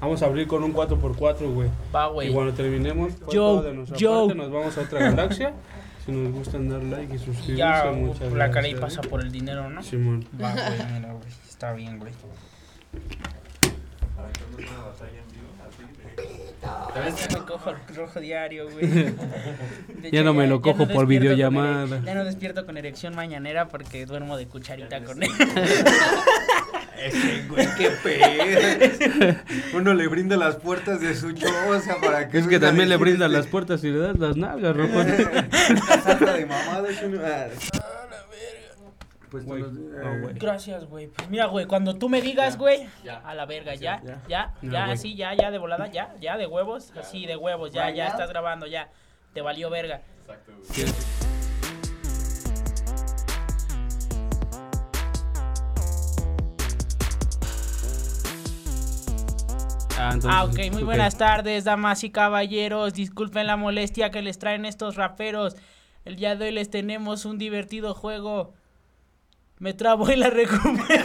Vamos a abrir con un 4x4, güey. Va, güey. Y cuando terminemos, Yo, todo de nuestra yo. parte, nos vamos a otra galaxia. Si nos gustan dar like y suscribirse, Ya, muchas la cara y gracias. pasa por el dinero, ¿no? Simón. Va, güey, mira, güey. Está bien, güey. Ya me cojo el rojo diario, güey. Ya no me lo cojo por despierto con videollamada. ya no despierto con erección mañanera porque duermo de cucharita con él. Ese güey, qué pedo. Uno le brinda las puertas de su choza para que Es que también le este- las puertas y le das las nalgas, rojo. De mamada. Pues Güey, no, güey. Gracias, güey. Pues mira, güey, cuando tú me digas, güey, a la verga, ya, ya. ya, Ya, ya, güey. así, ya, ya, de volada, ya, ya, de huevos, así, de huevos, ya, ya, estás grabando, ya, te valió verga. Ah, entonces, Ah, ok, muy buenas tardes, damas y caballeros. Disculpen la molestia que les traen estos raperos. El día de hoy les tenemos un divertido juego. Me trabo y la recupero.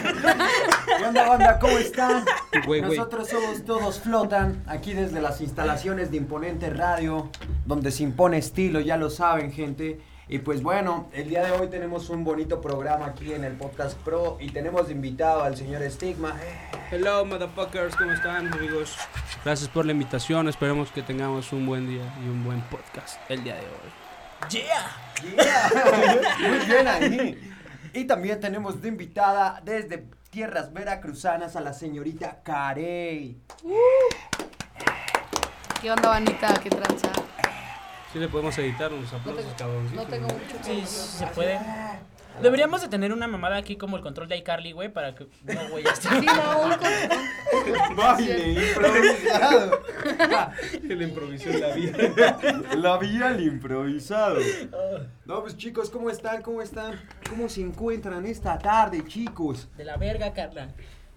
¿Qué onda, banda? ¿Cómo están? Güey, güey. Nosotros somos Todos Flotan, aquí desde las instalaciones de Imponente Radio, donde se impone estilo, ya lo saben, gente. Y pues bueno, el día de hoy tenemos un bonito programa aquí en el Podcast Pro y tenemos invitado al señor Stigma. Hello, motherfuckers, ¿cómo están, amigos? Gracias por la invitación. Esperemos que tengamos un buen día y un buen podcast el día de hoy. Yeah. Yeah. Muy bien ahí. Y también tenemos de invitada desde tierras veracruzanas a la señorita Carey. ¿Qué onda, Vanita? ¿Qué tranza? Sí le podemos editar unos No aplausos, cabroncitos. no tengo mucho Sí, se puede. Deberíamos de tener una mamada aquí como el control de iCarly, güey, para que... No, güey, ya está. Sí, no, un Baile improvisado. El improvisó en la vida. La vida al improvisado. No, pues chicos, ¿cómo están? ¿Cómo están? ¿Cómo se encuentran esta tarde, chicos? De la verga, Carla.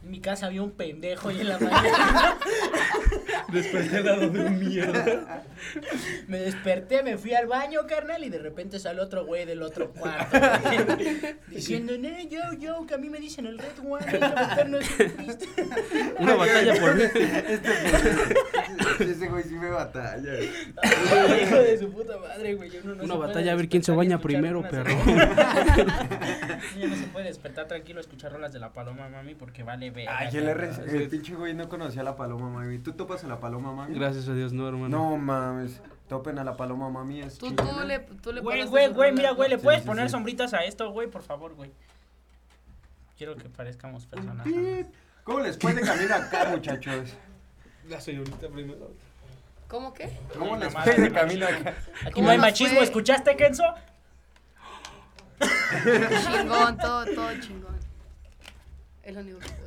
En mi casa había un pendejo y en la mañana Desperté al lado de un mierda. me desperté, me fui al baño, carnal, y de repente sale otro güey del otro cuarto. güey, diciendo, no, yo, yo, que a mí me dicen el Red One, hay que meternos en Cristo". Una batalla por mí. Este, ese güey sí me batalla. Ay, Hijo de su puta madre, güey. uno no Una batalla a ver quién se baña primero, perro. Ya no se puede despertar tranquilo a escuchar rolas de la paloma, mami, porque vale verga. Ay, el, el pinche güey no conocía a la paloma mami. ¿Tú topas a la paloma mami? Gracias a Dios, no, hermano. No mames, topen a la paloma mami. Es Tú, tú le, tú le Güey, güey, güey, mira, güey, ¿le Sí, puedes sí, poner sí. sombritas a esto, güey? Por favor, güey. Quiero que parezcamos personas. ¿Cómo les puede caminar acá, muchachos? La señorita primero. ¿Cómo qué? ¿Cómo les puede de caminar acá? Aquí ¿Cómo no hay machismo, fue? ¿escuchaste, Kenzo? Chingón, todo, todo chingón. Es lo único que puedo decir.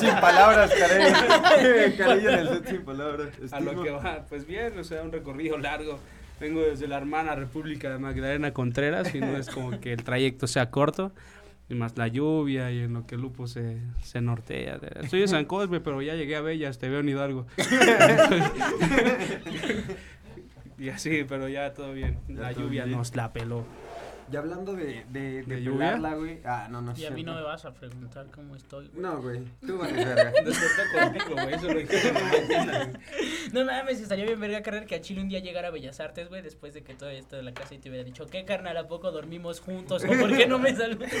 Sin palabras, Carey. Carey en el set sin palabras. A lo que va, pues bien, o sea, un recorrido largo. Vengo desde la hermana República de Magdalena Contreras y no es como que el trayecto sea corto. Y más la lluvia y en lo que el lupo se, se nortea. Estoy en San Cosme, pero ya llegué a Bellas, te veo en Hidalgo. y así, pero ya todo bien. La lluvia nos la peló. Y hablando de, de, de, ¿De pelarla, güey. Ah, no, no Y a sé. mí no me vas a preguntar cómo estoy. güey. No, güey. Tú vales verga. Desperté contigo, güey, eso lo dije. No mames, estaría bien verga carrer que a Chile un día llegara a Bellas Artes, güey, después de que todavía estoy en la casa y te hubiera dicho, ¿qué carnal? ¿A poco dormimos juntos? ¿O por qué no me saludas?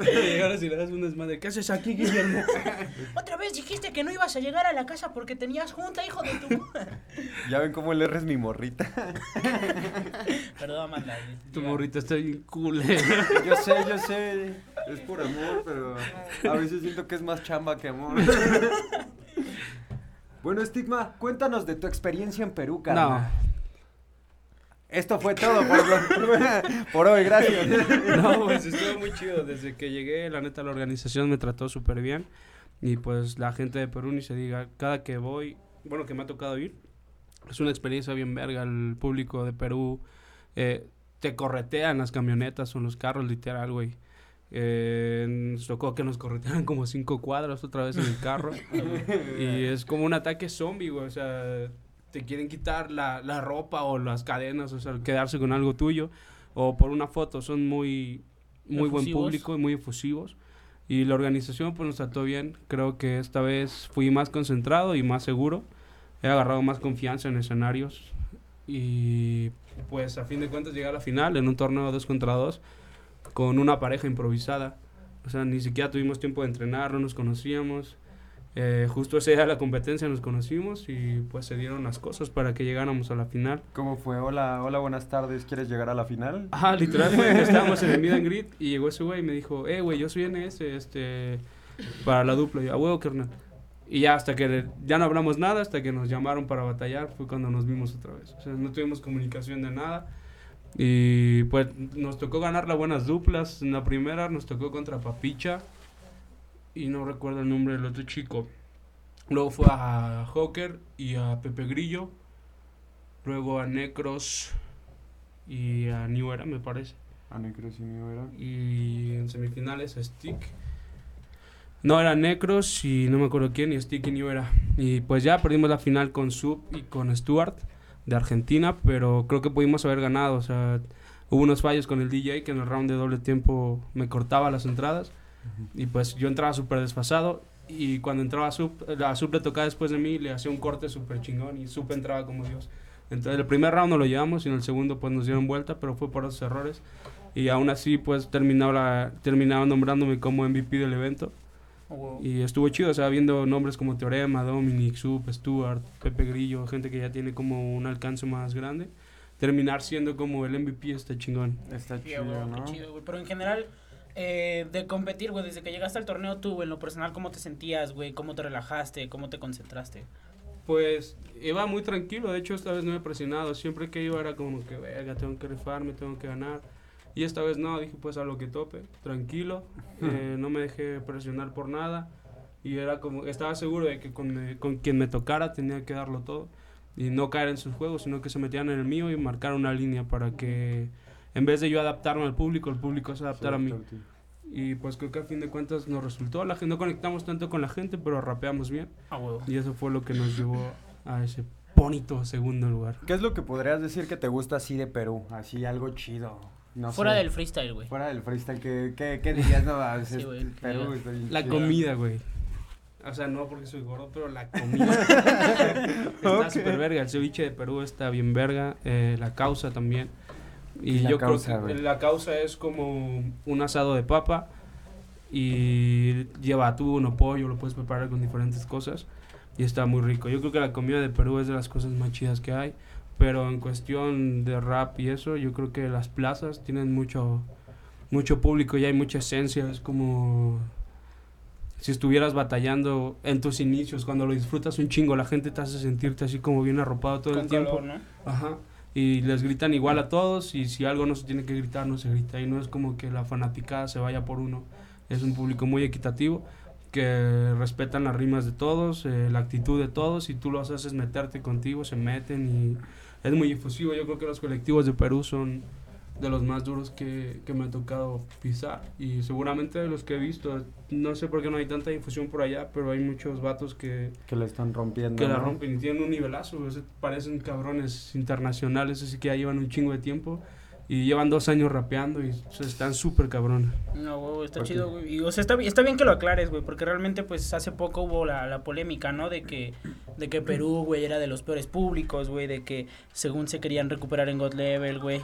Y ahora si le das un desmadre, ¿qué haces aquí, Guillermo? Otra vez dijiste que no ibas a llegar a la casa porque tenías junta, hijo de tu... Ya ven cómo le erres mi morrita. Perdón, Amanda. Tu diga. morrita está bien culera. Yo sé, yo sé. Es por amor, pero a veces siento que es más chamba que amor. Bueno, Stigma, cuéntanos de tu experiencia en Perú, carnal. No. Esto fue todo por, por hoy, gracias. No, pues estuvo muy chido. Desde que llegué, la neta, la organización me trató súper bien. Y pues la gente de Perú, ni se diga, cada que voy, bueno, que me ha tocado ir, es una experiencia bien verga. El público de Perú eh, te corretean las camionetas o los carros, literal, güey. Eh, nos tocó que nos corretearan como cinco cuadras otra vez en el carro. y es como un ataque zombie, güey. O sea, te quieren quitar la, la ropa o las cadenas, o sea, quedarse con algo tuyo. O por una foto, son muy, muy buen público y muy efusivos. Y la organización pues nos trató bien. Creo que esta vez fui más concentrado y más seguro. He agarrado más confianza en escenarios. Y pues a fin de cuentas llegué a la final en un torneo 2 contra 2 con una pareja improvisada. O sea, ni siquiera tuvimos tiempo de entrenar, no nos conocíamos. Eh, justo ese día de la competencia nos conocimos y pues se dieron las cosas para que llegáramos a la final. ¿Cómo fue? Hola, hola, buenas tardes. ¿Quieres llegar a la final? Ah, literal, fue, estábamos en el meet and greet y llegó ese güey y me dijo, eh, güey, yo soy NS, este, para la dupla. Y yo, a huevo, carnal. Y ya hasta que ya no hablamos nada, hasta que nos llamaron para batallar, fue cuando nos vimos otra vez. O sea, no tuvimos comunicación de nada. Y pues nos tocó ganar las buenas duplas. En la primera nos tocó contra Papicha. Y no recuerdo el nombre del otro chico. Luego fue a Joker y a Pepe Grillo. Luego a Necros y a New Era, me parece. A Necros y New Era. Y en semifinales a Stick. No, era Necros y no me acuerdo quién, y Stick y New Era. Y pues ya perdimos la final con Sub y con Stuart de Argentina, pero creo que pudimos haber ganado. O sea, hubo unos fallos con el DJ que en el round de doble tiempo me cortaba las entradas. Y pues yo entraba súper desfasado. Y cuando entraba Sub, la Sub le tocaba después de mí, le hacía un corte súper chingón y Sub entraba como Dios. Entonces el primer round no lo llevamos y en el segundo pues nos dieron vuelta, pero fue por esos errores. Y aún así pues terminaba, terminaba nombrándome como MVP del evento. Oh, Y estuvo chido, o sea, viendo nombres como Teorema, Dominic, Sub, Stuart, Pepe Grillo, gente que ya tiene como un alcance más grande. Terminar siendo como el MVP está chingón. Está Sí, chido, ¿no? qué chido, güey. Pero en general, eh, de competir, güey, desde que llegaste al torneo tú, güey, en lo personal, ¿cómo te sentías, güey? ¿Cómo te relajaste? ¿Cómo te concentraste? Pues iba muy tranquilo, de hecho esta vez no me he presionado, siempre que iba era como que, verga, tengo que rifarme, tengo que ganar. Y esta vez no, dije pues a lo que tope, tranquilo, eh, no me dejé presionar por nada. Y era como, estaba seguro de que con, eh, con quien me tocara tenía que darlo todo. Y no caer en sus juegos, sino que se metían en el mío y marcar una línea para que en vez de yo adaptarme al público, el público se adaptara a mí. Y pues creo que a fin de cuentas nos resultó. La gente, no conectamos tanto con la gente, pero rapeamos bien. Ah, huevo. Y eso fue lo que nos llevó a ese bonito segundo lugar. ¿Qué es lo que podrías decir que te gusta así de Perú? Así algo chido. No Fuera sé. del freestyle, güey. Fuera del freestyle, ¿qué, qué, qué dirías? No, a veces Sí, güey, Perú ya. está bien La chido. comida, güey. O sea, no porque soy gordo, pero la comida. está Ok. súper verga. El ceviche de Perú está bien verga. eh, la causa también. Y La yo causa, creo que güey. la causa es como un asado de papa. Y lleva atún o pollo, lo puedes preparar con diferentes cosas. Y está muy rico. Yo creo que la comida de Perú es de las cosas más chidas que hay. Pero en cuestión de rap y eso, yo creo que las plazas tienen mucho, mucho público y hay mucha esencia. Es como si estuvieras batallando en tus inicios, cuando lo disfrutas un chingo, la gente te hace sentirte así como bien arropado todo Con el tiempo. calor, ¿no? Ajá. Y les gritan igual a todos y si algo no se tiene que gritar, no se grita. Y no es como que la fanaticada se vaya por uno. Es un público muy equitativo que respetan las rimas de todos, eh, la actitud de todos y tú los haces meterte contigo, se meten y es muy difusivo. Yo creo que los colectivos de Perú son de los más duros que, que me ha tocado pisar y seguramente de los que he visto. No sé por qué no hay tanta difusión por allá, pero hay muchos vatos que, Que la están rompiendo. que la ¿no? rompen y tienen un nivelazo, parecen cabrones internacionales, así que ya llevan un chingo de tiempo y llevan dos años rapeando y o sea, están súper cabrones. No, güey, está chido, güey. Y, o sea, está, está bien que lo aclares, güey, porque realmente, pues, hace poco hubo la, la polémica, ¿no? De que, de que Perú, güey, era de los peores públicos, güey, de que según se querían recuperar en God Level, güey.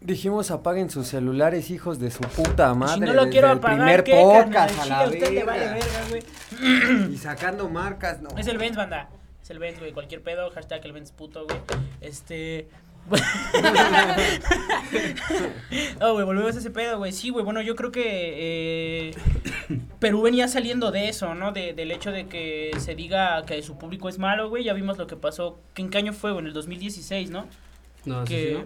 Dijimos apaguen sus celulares, hijos de su puta madre. si no lo desde quiero el apagar, primer ¿qué, carnal? podcast a Chile, la a usted le vale verga. verga, güey. Y sacando marcas, no. Es el Benz, banda. Es el Benz, güey. Cualquier pedo, hashtag el Benz puto, güey. Este. No, güey, volvemos a ese pedo, güey. Sí, güey, bueno, yo creo que eh, Perú venía saliendo de eso, ¿no? De, del hecho de que se diga que su público es malo, güey. Ya vimos lo que pasó. ¿Qué- ¿En qué año fue, güey? En el 2016, ¿no? No, que,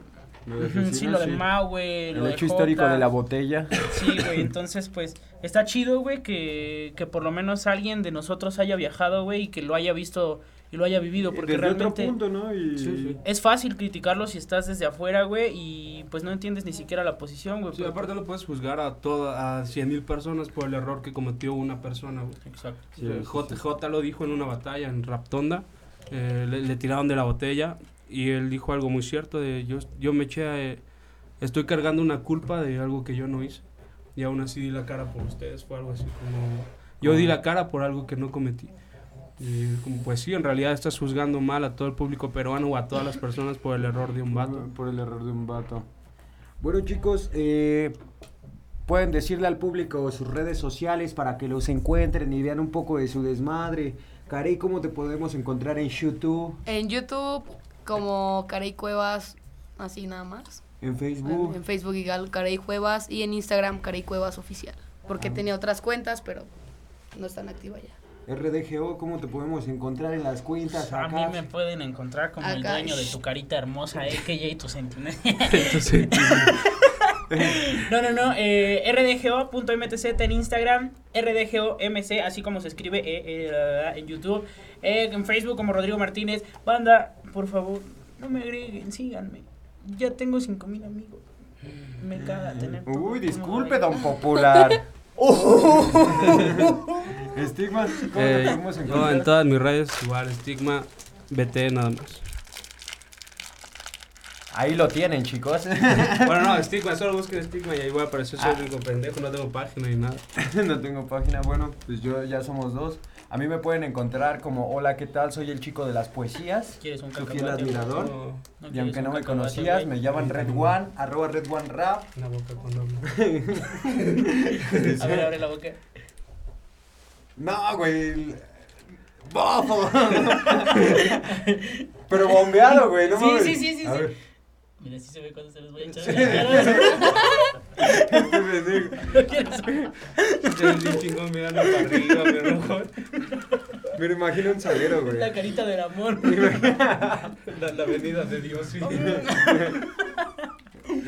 sí, sí, lo de Mao, güey. El lo de hecho histórico de la botella. Sí, güey, entonces pues está chido, güey, que, que por lo menos alguien de nosotros haya viajado, güey, y que lo haya visto y lo haya vivido, porque Desde otro realmente punto, ¿no? Y... Sí, sí. es fácil criticarlo si estás desde afuera, güey, y pues no entiendes ni siquiera la posición, güey. Sí, pero- aparte no puedes juzgar a toda, a 100 mil personas por el error que cometió una persona, güey. Exacto. Sí, O sea, sí, J, sí. J lo dijo en una batalla en Raptonda, eh, le, le tiraron de la botella y él dijo algo muy cierto de yo, yo me eché, a- estoy cargando una culpa de algo que yo no hice. y aún así di la cara por ustedes. Fue algo así como... Yo di la cara por algo que no cometí. Y como pues sí, en realidad estás juzgando mal a todo el público peruano o a todas las personas por el error de un vato. Por el error de un vato. Bueno, chicos, eh, pueden decirle al público sus redes sociales para que los encuentren y vean un poco de su desmadre. Carey, ¿cómo te podemos encontrar en YouTube, En YouTube, como Carey Cuevas, así nada más. en En, Facebook? en Facebook igual Carey Cuevas y en Instagram Carey Cuevas Oficial. Porque Ah. tenía otras cuentas, pero no están activas ya. RDGO, ¿cómo te podemos encontrar en las cuentas? A mí me pueden encontrar como el dueño de tu carita hermosa, a.k.a. tu. Entonces, No, no, no. Eh, rdgo.mtz en Instagram, rdgomc, así como se escribe eh, eh, en YouTube, eh, en Facebook como Rodrigo Martínez. Banda, por favor, no me agreguen, síganme. Ya tengo 5000 amigos. Me caga tener. Uy, disculpe, don Popular. Estigma, ¿cómo te eh, podemos yo encontrar? en todas mis redes, igual, estigma, BT nada más. Ahí lo tienen, chicos. Bueno, no, estigma, solo busquen estigma y ahí voy a aparecer. Soy el único pendejo, no tengo página ni nada. no tengo página. Bueno, pues yo ya somos dos. A mí me pueden encontrar como Hola, ¿qué tal? Soy el chico de las poesías. ¿Quieres un Su fiel admirador. No, ¿No Y aunque un no me conocías, me llaman Red One, arroba Red One Rap. una boca cuando. A ver, abre la boca. No, güey. Bofo. Pero bombeado, güey. No Sí, sí, sí, sí, A sí. Mira, sí se ve cuando se los voy a echar. Este pendejo. ¿No quieres un- Estoy chingón mirando para arriba, mi rojo. Me lo imagino un salero, güey. La carita del amor. La, la venida de Dios, sí.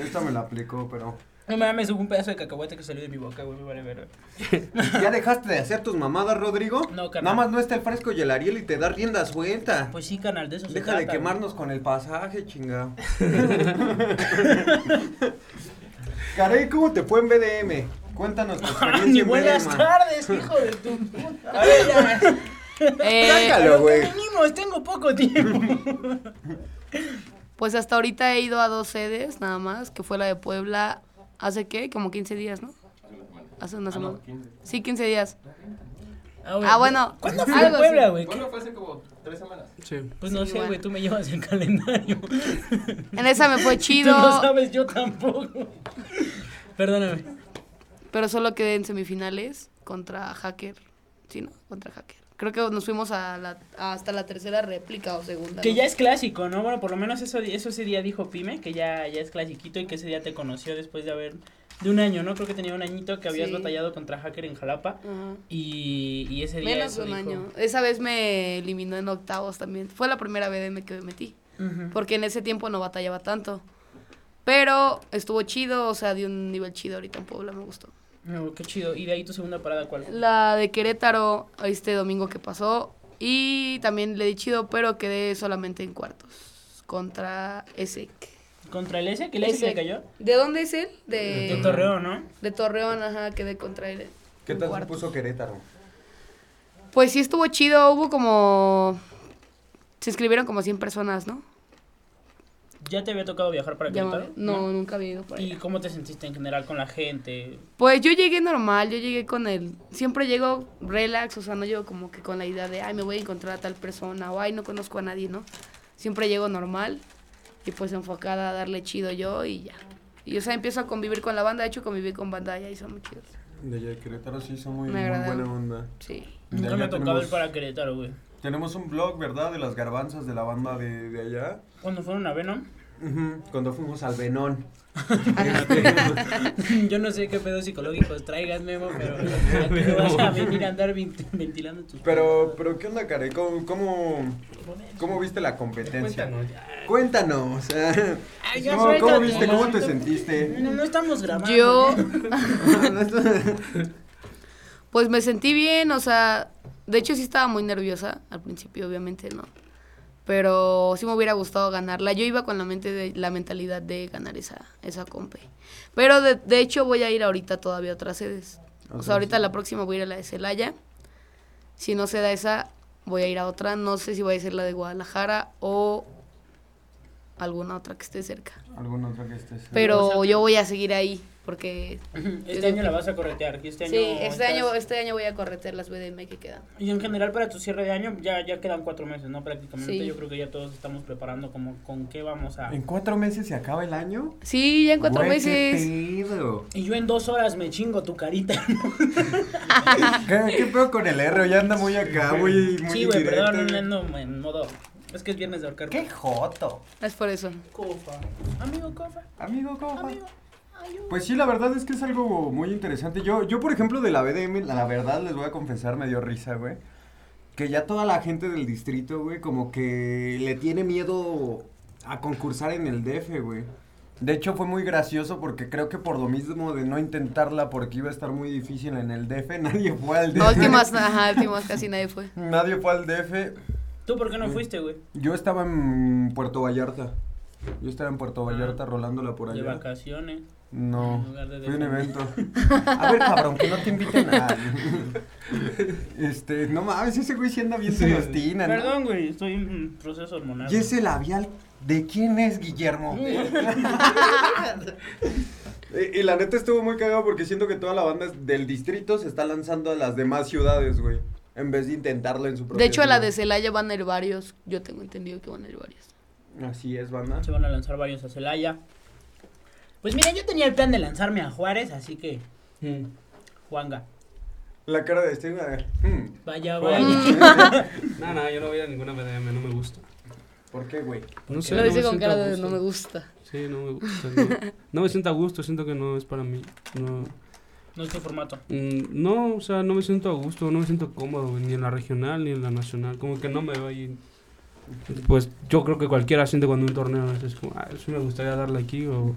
Esta me la aplicó, pero. No mames, hubo un pedazo de cacahuate que salió de mi boca, güey, me vale ver. ¿Ya dejaste de hacer tus mamadas, Rodrigo? No, carnal. Nada más no está el fresco y el Ariel y te da rienda suelta. Pues sí, canal, de eso se Deja de quemarnos con el pasaje, chinga. Caray, ¿cómo te fue en BDM? Cuéntanos tu experiencia Ni en buenas BDM. tardes, hijo de tu puta. A ver, ya. Eh, Sácalo, ¿Pero güey. venimos? Tengo poco tiempo. pues hasta ahorita he ido a dos sedes, nada más, que fue la de Puebla hace qué, como 15 días, ¿no? Hace una semana. Sí, 15 días. Ah, bueno, ¿Cuándo fue algo en Puebla, güey? Bueno, fue hace como tres semanas. Sí. Pues no Sí, sé, bueno. güey, tú me llevas el calendario. En esa me fue Tú chido, no sabes, yo tampoco. Perdóname. pero solo quedé en semifinales contra Hacker. Sí, ¿no? Contra Hacker. Creo que nos fuimos a la, hasta la tercera réplica o segunda. Que ¿no? ya es clásico, ¿no? Bueno, por lo menos eso, eso ese día dijo Pime, que ya, ya es clasiquito y que ese día te conoció después de haber... De un año, ¿no? Creo que tenía un añito que habías Sí. batallado contra Hacker en Jalapa. Ajá. Y, y ese día... Menos de un dijo. año. Esa vez me eliminó en octavos también. Fue la primera BDM que me metí. Porque en ese tiempo no batallaba tanto. Pero estuvo chido, o sea, de un nivel chido ahorita en Puebla, me gustó. No, qué chido. ¿Y de ahí tu segunda parada cuál? La de Querétaro, este domingo que pasó. Y también le di chido, pero quedé solamente en cuartos. Contra ESEC. ¿Contra el? ¿Que el S le cayó? ¿De dónde es él? De, De Torreón, ¿no? De Torreón, ajá, quedé contra él. ¿Qué tal se puso Querétaro? Pues sí estuvo chido, hubo como... Se inscribieron como 100 personas, ¿no? ¿Ya te había tocado viajar para Querétaro? no, nunca había ido por ¿Y allá. cómo te sentiste en general con la gente? Pues yo llegué normal, yo llegué con el... Siempre llego relax, o sea, no llego como que con la idea de, ay, me voy a encontrar a tal persona, o ay, no conozco a nadie, ¿no? Siempre llego normal y pues enfocada a darle chido yo y ya. Y o sea, empiezo a convivir con la banda, de hecho conviví con banda allá y son muy chidos. De allá de Querétaro sí son muy, muy buena onda. Sí. Nunca me ha tocado tenemos- ir para Querétaro, güey. Tenemos un blog, ¿verdad? De las garbanzas de la banda de, de allá. ¿Cuándo fueron a Venom? Ujú, Cuando fuimos al Venón. Yo no sé qué pedos psicológicos traigas, Memo, pero no vas a venir a andar vent- ventilando tus Pero, pero ¿qué onda, Care? ¿Cómo, cómo, cómo viste la competencia? Cuéntanos ya. Cuéntanos. Ay, ya ¿Cómo, cómo viste? ¿Cómo te no. sentiste? No, no estamos grabando. Yo, pues me sentí bien, o sea, de hecho sí estaba muy nerviosa al principio, obviamente no. Pero sí me hubiera gustado ganarla. Yo iba con la mente de la mentalidad de ganar esa esa compe. Pero de, de hecho voy a ir ahorita todavía a otras sedes. O sea, ahorita la próxima voy a ir a la de Celaya. Si no se da esa, voy a ir a otra. No sé si voy a ser la de Guadalajara o alguna otra que esté cerca. ¿Alguna otra que estés? Pero yo voy a seguir ahí porque Este año la vas a corretear. Este año sí, este estás- año este año voy a corretear las BDM que quedan. Y en general para tu cierre de año ya, ya quedan cuatro meses, ¿no? Prácticamente Sí. yo creo que ya todos estamos preparando como con qué vamos a... ¿En cuatro meses se acaba el año? Sí, ya en cuatro Güey, qué meses. pedo. Y yo en dos horas me chingo tu carita. ¿Qué, qué pedo con el R? Ya anda muy acá, muy, muy sí, güey, perdón, ando en modo... Es que es viernes de ahorcar. ¡Qué joto! Es por eso. Cofa. Amigo, cofa. Amigo. Amigo. Pues sí, la verdad es que es algo muy interesante. Yo, yo por ejemplo, de la BDM, la verdad les voy a confesar, me dio risa, güey. Que ya toda la gente del distrito, güey, como que le tiene miedo a concursar en el DF, güey. De hecho, fue muy gracioso porque creo que por lo mismo de no intentarla porque iba a estar muy difícil en el DF, nadie fue al DF. No, últimas, ajá, últimas casi nadie fue. Nadie fue al DF. ¿Tú por qué no fuiste, güey? Yo estaba en Puerto Vallarta. Yo estaba en Puerto Vallarta rolándola por De allá. vacaciones. No, de fue un evento. A ver, cabrón, que no te inviten a... Este, no mames, ese güey sí anda bien celostina, ¿no? Perdón, güey, estoy en proceso hormonal. ¿Y ese labial de quién es, Guillermo? y, y la neta estuvo muy cagado porque siento que toda la banda del distrito se está lanzando a las demás ciudades, güey. En vez de intentarlo en su propia De hecho, a la de. Celaya van a ir varios. Yo tengo entendido que van a ir varios. Así es, banda. Se van a lanzar varios a Celaya. Pues mira, yo tenía el plan de lanzarme a Juárez, así que, Mm. Juanga. La cara de este, güey. hmm, Vaya, Bueno. vaya. No, no, yo no voy a ninguna BDM, no me gusta. ¿Por qué, güey? No sé, Lo no dice me con cara a de no me gusta. Sí, no me gusta. No, no me siento a gusto, siento que no es para mí. No, No es tu formato. Mm, no, o sea, no me siento a gusto, no me siento cómodo, ni en la regional ni en la nacional. Como que no me veo ahí. Pues yo creo que cualquiera siente cuando un torneo es como, ah, sí me gustaría darle aquí, o,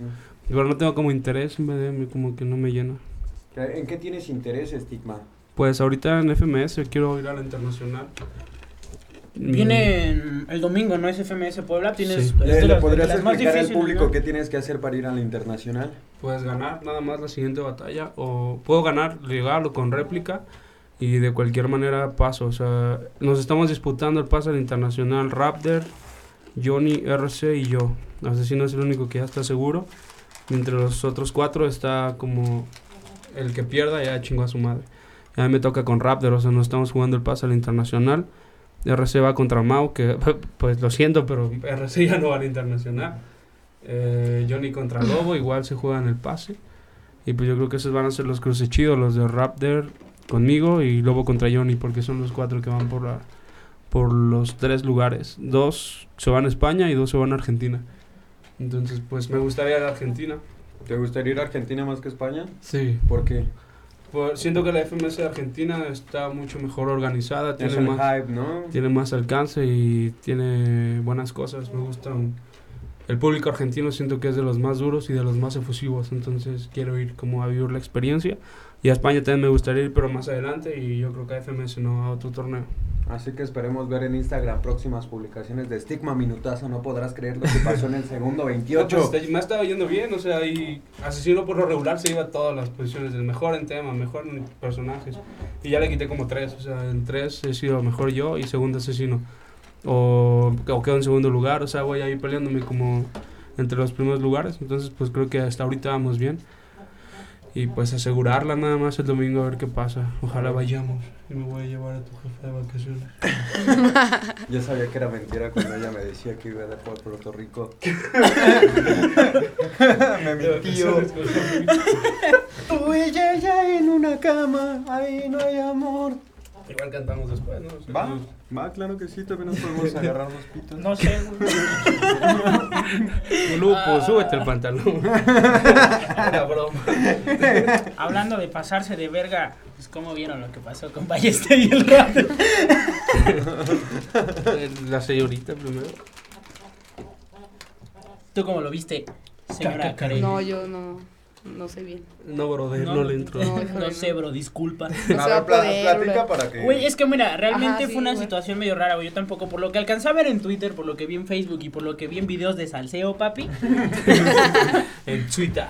pero no tengo como interés en BDM, como que no me llena. ¿En qué tienes interés, Estigma? Pues ahorita en FMS quiero ir a la internacional. Viene el domingo, ¿no? Es FMS Puebla. Tienes. Sí. ¿Le, le las- podrías explicar al difíciles, público ¿no? qué tienes que hacer para ir a la internacional? Puedes ganar nada más la siguiente batalla, o puedo ganar legal o con réplica, y de cualquier manera paso. O sea, nos estamos disputando el pase al internacional Raptor, Johnny, RC y yo. Asesino es el único que ya está seguro. Entre los otros cuatro está como el que pierda ya chingó a su madre. Y a mí me toca con Raptor, o sea, nos estamos jugando el pase al internacional. RC va contra Mau, que pues lo siento, pero RC ya no va al internacional. Eh, Johnny contra Lobo, igual se juegan el pase. Y pues yo creo que esos van a ser los cruces chidos, los de Raptor conmigo y Lobo contra Johnny, porque son los cuatro que van por la, por los tres lugares. Dos se van a España y dos se van a Argentina. Entonces, pues me gustaría ir a Argentina. ¿Te gustaría ir a Argentina más que España? Sí. ¿Por qué? Por- siento que la FMS de Argentina está mucho mejor organizada, tiene más, hype, ¿no? tiene más alcance y tiene buenas cosas. Me gustan. El público argentino siento que es de los más duros y de los más efusivos, entonces quiero ir como a vivir la experiencia. Y a España también me gustaría ir, pero más adelante y yo creo que a FMS no a otro torneo. Así que esperemos ver en Instagram próximas publicaciones de Estigma Minutazo. No podrás creer lo que pasó en el segundo No, 28. pues, está- me ha estado yendo bien, o sea, y Asesino por lo regular se iba a todas las posiciones, el mejor en tema, mejor en personajes. Y ya le quité como tres, o sea, en tres he sido mejor yo y segundo Asesino. O, o quedo en segundo lugar, o sea, voy ahí peleándome como entre los primeros lugares. Entonces, pues creo que hasta ahorita vamos bien. Y pues asegurarla nada más el domingo a ver qué pasa. Ojalá vayamos y me voy a llevar a tu jefe de vacaciones. Yo sabía que era mentira cuando ella me decía que iba a por Puerto Rico. me mintió. Tú y ella ya en una cama, ahí no hay amor. Igual cantamos después, ¿no? Va, va, claro que sí, también nos podemos agarrar los pitos. No sé, güey. Lupo, Ah. súbete el pantalón. Era broma. Hablando de pasarse de verga, pues cómo vieron lo que pasó con Ballester y el rap. Eh, La señorita primero. ¿Tú cómo lo viste, señora Karen? No, yo no, no sé bien. No, brother, no, le entro. No, No, híjole, sé, no. bro, disculpa. No a ver, poder, platica bro. para que... Güey, es que mira, realmente Ajá, sí, fue una situación medio rara, güey. Yo tampoco, por lo que alcancé a ver en Twitter, por lo que vi en Facebook y por lo que vi en videos de salseo, papi. En Twitter.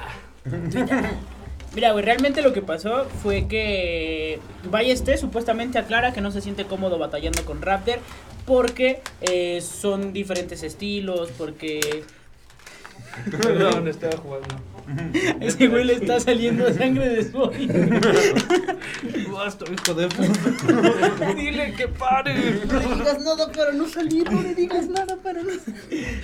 Mira, güey, realmente lo que pasó fue que Ballester supuestamente aclara que no se siente cómodo batallando con Raptor porque eh, son diferentes estilos, porque Perdón, estaba jugando. Ese güey le está saliendo sangre de su oído. Basta, hijo de puta. Dile que pare. No le digas nada para no salir, no le digas nada para no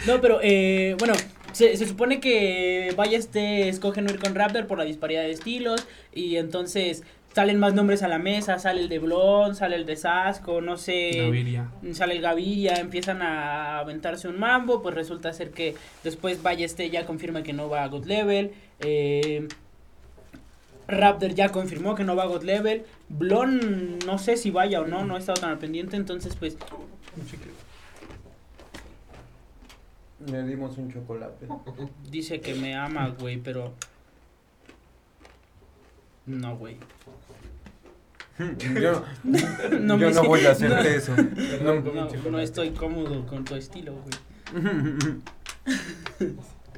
No, pero, eh, bueno, se, se supone que vaya este, escoge no ir con Raptor por la disparidad de estilos, y entonces salen más nombres a la mesa, sale el de Blon, sale el de Sasco, no sé, Gaviria. sale el Gaviria, empiezan a aventarse un mambo, pues resulta ser que después vaya este ya confirma que no va a God Level, eh, Raptor ya confirmó que no va a God Level, Blon no sé si vaya o no, no he estado tan al pendiente, entonces pues Le dimos un chocolate. dice que me ama, güey, pero... No, güey. Yo, No yo no voy a hacerte no. eso. No, estoy cómodo con tu estilo, güey.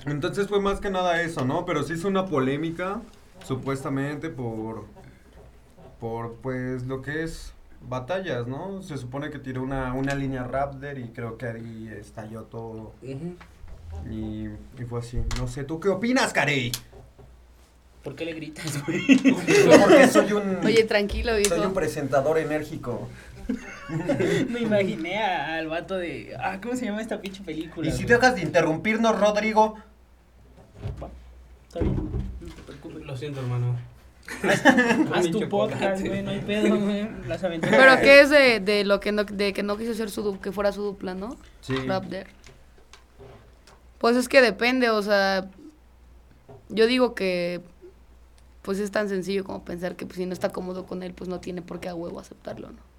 Entonces fue más que nada eso, ¿no? Pero sí hizo una polémica, supuestamente, por, por, pues, lo que es batallas, ¿no? Se supone que tiró una, una línea Raptor y creo que ahí estalló todo y fue así. No sé, ¿tú qué opinas, Carey? ¿Por qué le gritas, güey? Porque soy un, Oye, tranquilo, soy un viejo. presentador enérgico. Me imaginé a- al vato de... Ah, ¿cómo se llama esta pinche película? Y si güey? dejas de interrumpirnos, Rodrigo, Está bien, no te preocupes. Lo siento, hermano. Haz tu podcast, güey, no hay pedo, güey. Las aventuras. Pero ¿qué es de, de lo que no, de que no quiso ser su, que fuera su dupla, no? Sí. Raptor. Pues es que depende, o sea, yo digo que pues es tan sencillo como pensar que pues, si no está cómodo con él, pues no tiene por qué a huevo aceptarlo, ¿no?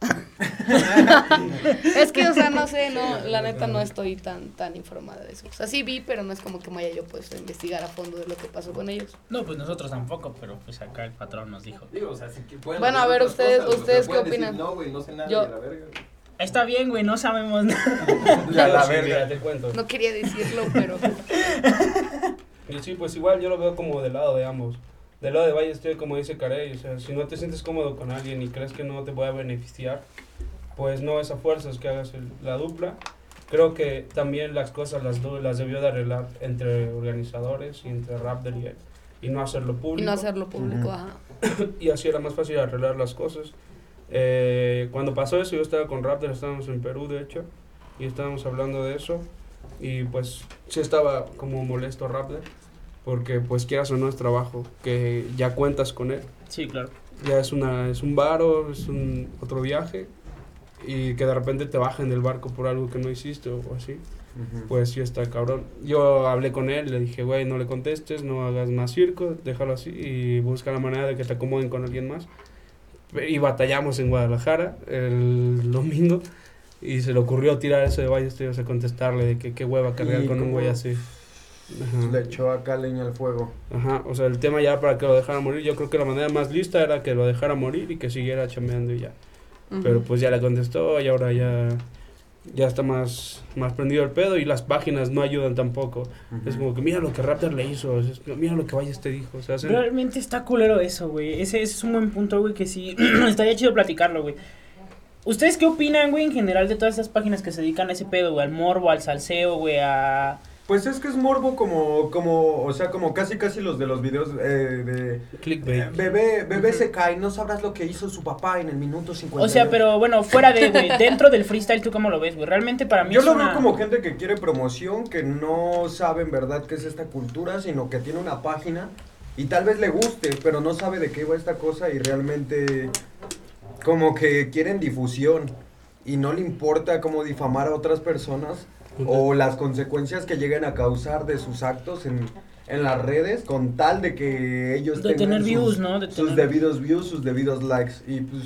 es que, o sea, no sé, no, la neta no estoy tan tan informada de eso. O sea, sí vi, pero no es como que me haya yo puesto a investigar a fondo de lo que pasó con ellos. No, pues nosotros tampoco, pero pues acá el patrón nos dijo. Digo, o sea, sí que pueden Bueno, a ver, ustedes- cosas, ustedes qué decir, opinan. No, güey, no sé nada Yo- de la verga. güey". Está bien, güey, no sabemos nada. Ya la verga. te cuento. No quería decirlo, pero Y sí, pues igual yo lo veo como del lado de ambos. Del lado de Valle estoy como dice Carey, o sea, si no te sientes cómodo con alguien y crees que no te puede beneficiar, pues no es a fuerzas que hagas el- la dupla. Creo que también las cosas las, du- las debió de arreglar entre organizadores y entre Raptor y él. Y no hacerlo y público. no hacerlo público, ajá. y así era más fácil arreglar las cosas. Eh, cuando pasó eso, yo estaba con Raptor, estábamos en Perú, de hecho, y estábamos hablando de eso. Y pues sí estaba como molesto Raptor, porque pues quieras o no es trabajo, que ya cuentas con él. Sí, claro. Ya es, una, es un varo, es un otro viaje, y que de repente te bajen del barco por algo que no hiciste o así Ujú. pues sí está cabrón. Yo hablé con él, le dije, güey, no le contestes, no hagas más circo, déjalo así y busca la manera de que te acomoden con alguien más. Y batallamos en Guadalajara el domingo y se le ocurrió tirar eso de Valle Estudios a contestarle de que qué hueva cargar ¿Y con un güey así. Ajá. Le echó acá leña al fuego. Ajá, o sea, el tema ya para que lo dejara morir, yo creo que la manera más lista era que lo dejara morir y que siguiera chambeando y ya. Pero Ujú. pues ya le contestó y ahora ya ya está más más prendido el pedo y las páginas no ayudan tampoco. Es como que mira lo que Raptor le hizo, es- mira lo que Valles te dijo, o sea, hacen- Realmente está culero eso, güey. Ese, ese es un buen punto, güey, que sí estaría chido platicarlo, güey. ¿Ustedes qué opinan, güey, en general de todas esas páginas que se dedican a ese pedo, güey? Al morbo, al salseo, güey, a... Pues es que es morbo como, como, o sea, como casi casi los de los videos eh, de... clickbait. eh, bebé, bebé se cae, no sabrás lo que hizo su papá en el minuto 50. O sea, pero bueno, fuera de, güey, dentro del freestyle, ¿tú cómo lo ves, güey? Realmente para mí Yo es lo una- veo como gente que quiere promoción, que no sabe en verdad qué es esta cultura, sino que tiene una página y tal vez le guste, pero no sabe de qué va esta cosa y realmente como que quieren difusión y no le importa cómo difamar a otras personas o las consecuencias que lleguen a causar de sus actos en, en las redes con tal de que ellos De tengan tener sus, views, ¿no? De sus tener- debidos views, sus debidos likes y pues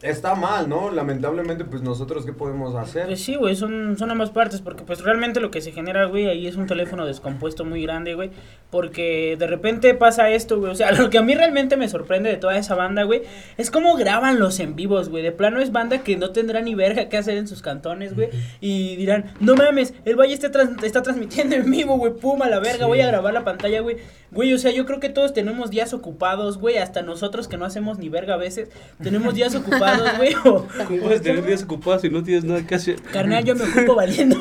está mal, ¿no? Lamentablemente pues nosotros qué podemos hacer. Pues sí, güey, son, son ambas partes, porque pues realmente lo que se genera, güey, ahí es un teléfono descompuesto muy grande, güey, porque de repente pasa esto, güey, o sea, lo que a mí realmente me sorprende de toda esa banda, güey, es cómo graban los en vivos, güey, de plano es banda que no tendrá ni verga qué hacer en sus cantones, güey, y dirán, no mames, el Valle está, trans- está transmitiendo en vivo, güey, pum, a la verga, Sí. voy a grabar la pantalla, güey, Güey, o sea, yo creo que todos tenemos días ocupados, güey, hasta nosotros que no hacemos ni verga a veces, tenemos días ocupados, güey, o... ¿Cómo puedes tener días ocupados si no tienes nada que hacer? Carnal, yo me ocupo valiendo.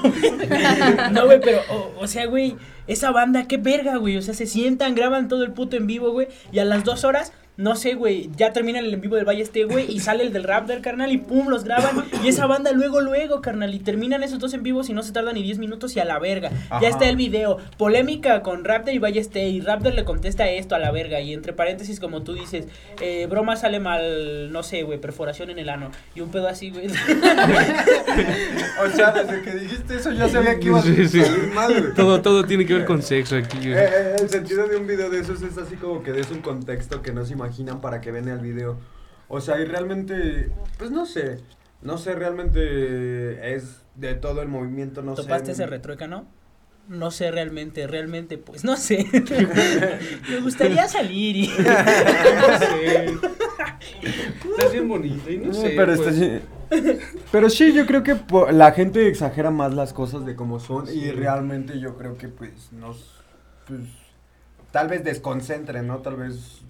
no, güey, pero, o, o sea, güey, esa banda, qué verga, güey. O sea, se sientan, graban todo el puto en vivo, güey. Y a las dos horas, no sé, güey, ya termina el en vivo del Valle Este, güey. Y sale el del rap del carnal y pum, los graban. Y esa banda luego, luego, carnal. Y terminan esos dos en vivos y no se tardan ni 10 minutos y a la verga. Ajá. Ya está el video. Polémica con Raptor y Valle Este. Y Raptor le contesta esto a la verga. Y entre paréntesis, como tú dices, eh, broma sale mal, no sé, güey, perforación en el ano. Y un pedo así, güey. O sea, desde que dijiste eso ya sabía que iba a Sí, sí. salir mal, güey. Todo, todo tiene que ver con sexo aquí. güey. Eh, eh, el sentido de un video de esos es así como que des un contexto que no se imaginan para que vean el video. O sea, y realmente, pues no sé, no sé, realmente es de todo el movimiento, no ¿Topaste sé. ese retrueca, no? No sé realmente, realmente, pues no sé. Me gustaría salir y... No sé. Estás bien bonito y no Eh, sé. pero, pues. está- pero sí, yo creo que po- la gente exagera más las cosas de cómo son y Sí. realmente yo creo que pues nos, pues, tal vez desconcentren, ¿no? Tal vez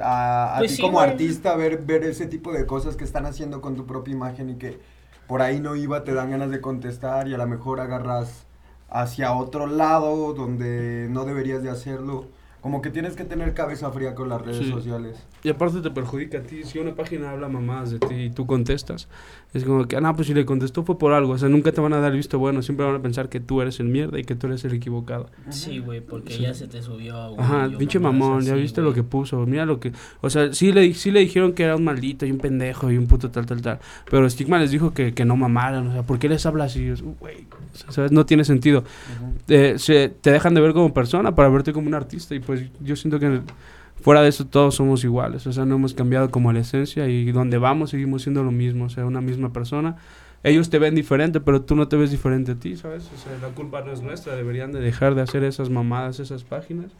a, a Pues ti sí, como güey. artista ver, ver ese tipo de cosas que están haciendo con tu propia imagen y que por ahí no iba, te dan ganas de contestar y a lo mejor agarras hacia otro lado donde no deberías de hacerlo. Como que tienes que tener cabeza fría con las redes Sí. sociales. Y aparte te perjudica a ti. Si una página habla mamadas de ti y tú contestas, es como que, ah, no, pues si le contestó fue por algo. O sea, nunca te van a dar visto bueno. Siempre van a pensar que tú eres el mierda y que tú eres el equivocado. Sí, güey, porque Sí. ya se te subió. güey, Ajá, yo pinche mamón, ya así, viste güey. lo que puso, mira lo que, o sea, sí le, sí le dijeron que era un maldito y un pendejo y un puto tal, tal, tal, pero Stigma les dijo que, que no mamaran, o sea, ¿por qué les habla así? Güey, o sea, ¿sabes? No tiene sentido. Eh, se, te dejan de ver como persona para verte como un artista y pues yo siento que fuera de eso todos somos iguales, o sea, no hemos cambiado como la esencia y donde vamos seguimos siendo lo mismo, o sea, una misma persona. Ellos te ven diferente, pero tú no te ves diferente a ti, ¿sabes? O sea, la culpa no es nuestra, deberían de dejar de hacer esas mamadas, esas páginas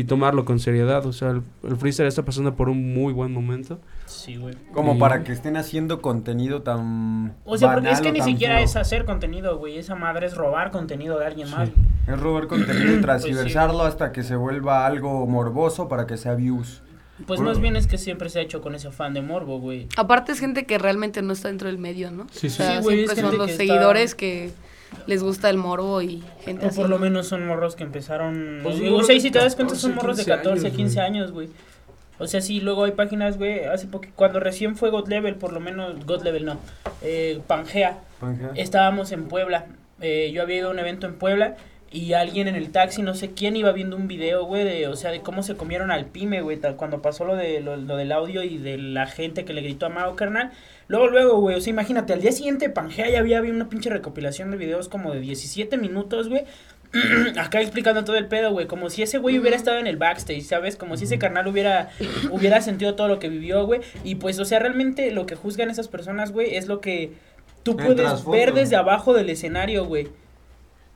y tomarlo con seriedad, o sea, el, el freestyle está pasando por un muy buen momento. Sí, güey. Como Y- para que estén haciendo contenido tan. O sea, porque es banal que o ni siquiera feo. es hacer contenido, güey. Esa madre es robar contenido de alguien Sí. más. Es robar contenido y Pues transversarlo hasta que se vuelva algo morboso para que sea views. Pues Bueno. más bien es que siempre se ha hecho con ese fan de morbo, güey. Aparte es gente que realmente no está dentro del medio, ¿no? Sí, O sí. sea, Sí, güey, es siempre gente son los que está- seguidores que les gusta el morbo y gente O así. por lo ¿no? menos son morros que empezaron. Pues o son sea, morros y de si te das cuenta, son 14, morros de 15 14, años, 15 güey. años, güey. O sea, sí, luego hay páginas, güey. Hace poco, cuando recién fue God Level, por lo menos, God Level no. Eh, Pangea. Pangea. Estábamos en Puebla. Eh, yo había ido a un evento en Puebla. Y alguien en el taxi, no sé quién, iba viendo un video, güey, de, o sea, de cómo se comieron al pyme, güey, tal- cuando pasó lo, de, lo, lo del audio y de la gente que le gritó a Mao, carnal. Luego, luego, güey, o sea, imagínate, al día siguiente Pangea ya había, había una pinche recopilación de videos como de 17 minutos, güey. Acá explicando todo el pedo, güey, como si ese güey hubiera estado en el backstage, ¿sabes? Como si ese carnal hubiera, hubiera sentido todo lo que vivió, güey. Y pues, o sea, realmente lo que juzgan esas personas, güey, es lo que tú El puedes ver desde abajo del escenario, güey.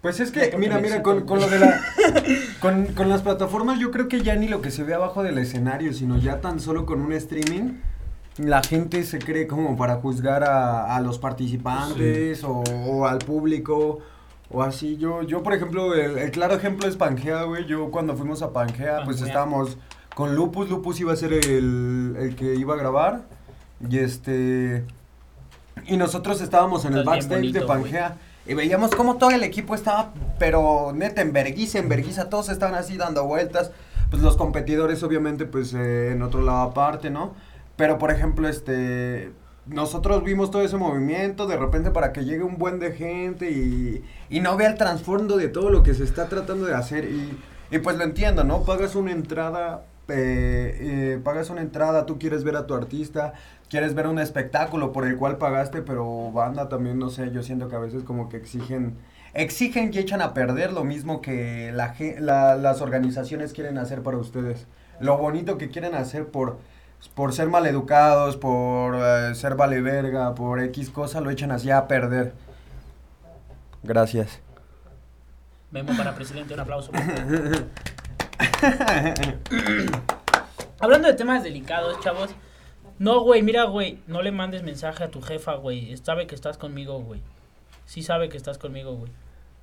Pues es que, mira, mira, con, con lo de la. con, con las plataformas, yo creo que ya ni lo que se ve abajo del escenario, sino ya tan solo con un streaming, la gente se cree como para juzgar a, a los participantes o, o al público. O así, yo, yo por ejemplo, el, el claro ejemplo es Pangea, güey. Yo cuando fuimos a Pangea, pues estábamos con Lupus. Lupus iba a ser el, el que iba a grabar. Y este. Y nosotros estábamos en el backstage de bonito. Pangea. Y veíamos cómo todo el equipo estaba, pero neta, en verguiza, en verguiza, todos estaban así dando vueltas. Pues los competidores, obviamente, pues eh, en otro lado aparte, ¿no? Pero, por ejemplo, este, nosotros vimos todo ese movimiento, de repente para que llegue un buen de gente y, y no vea el trasfondo de todo lo que se está tratando de hacer. Y, y pues lo entiendo, ¿no? Pagas una entrada, eh, eh, pagas una entrada, tú quieres ver a tu artista, quieres ver un espectáculo por el cual pagaste, pero banda también, no sé, yo siento que a veces como que exigen, exigen y echan a perder lo mismo que la, la- las organizaciones quieren hacer para ustedes. Lo bonito que quieren hacer por, por ser maleducados, por eh, ser vale verga, por X cosa, lo echan así a perder. Gracias. Memo para presidente, un aplauso. Hablando de temas delicados, chavos. No, güey, mira, güey, no le mandes mensaje a tu jefa, güey. Sabe que estás conmigo, güey. Sí sabe que estás conmigo, güey.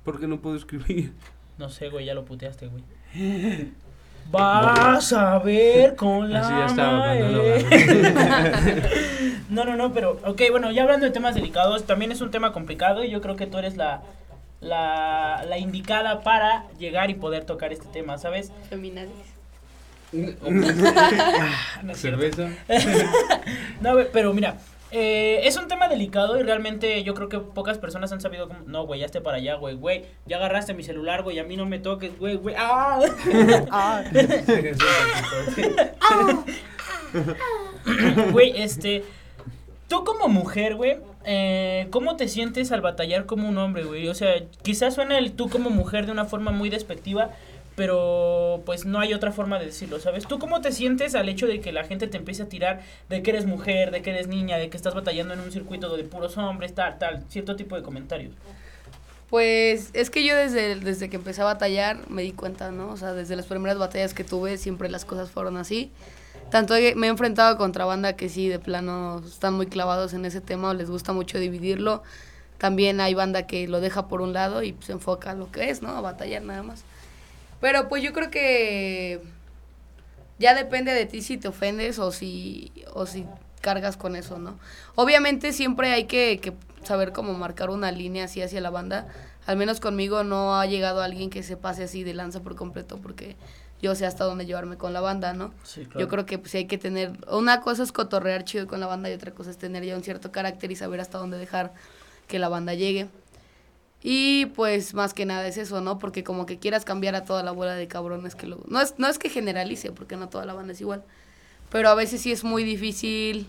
¿Por qué no puedo escribir? No sé, güey, ya lo puteaste, güey. Vas a ver con la Así ya estaba No, no, no, pero, ok, bueno, ya hablando de temas delicados, también es un tema complicado y yo creo que tú eres la, la, la indicada para llegar y poder tocar este tema, ¿sabes? Feminales. No. Cerveza. No, pero mira, eh, es un tema delicado y realmente yo creo que pocas personas han sabido cómo... No, güey, ya esté para allá, güey, güey. Ya agarraste mi celular, güey, a mí no me toques, güey, güey. ¡Ah! Güey, este... Tú como mujer, güey, eh, ¿cómo te sientes al batallar como un hombre, güey? O sea, quizás suena el tú como mujer de una forma muy despectiva, pero pues no hay otra forma de decirlo, ¿sabes? ¿Tú cómo te sientes al hecho de que la gente te empiece a tirar de que eres mujer, de que eres niña, de que estás batallando en un circuito de puros hombres, tal, tal, cierto tipo de comentarios? Pues es que yo desde, desde que empecé a batallar me di cuenta, ¿no? O sea, desde las primeras batallas que tuve siempre las cosas fueron así. Tanto me he enfrentado contra banda que sí, de plano, están muy clavados en ese tema o les gusta mucho dividirlo. También hay banda que lo deja por un lado y se enfoca a lo que es, ¿no? A batallar nada más. Pero pues yo creo que ya depende de ti si te ofendes o si, o si cargas con eso, ¿no? Obviamente siempre hay que, que saber cómo marcar una línea así hacia la banda. Al menos conmigo no ha llegado alguien que se pase así de lanza por completo porque yo sé hasta dónde llevarme con la banda, ¿no? Sí, Yo creo que pues, hay que tener, una cosa es cotorrear chido con la banda y otra cosa es tener ya un cierto carácter y saber hasta dónde dejar que la banda llegue. Y pues más que nada es eso, ¿no? Porque como que quieras cambiar a toda la bola de cabrones que lo... No es, no es que generalice, porque no toda la banda es igual. Pero a veces sí es muy difícil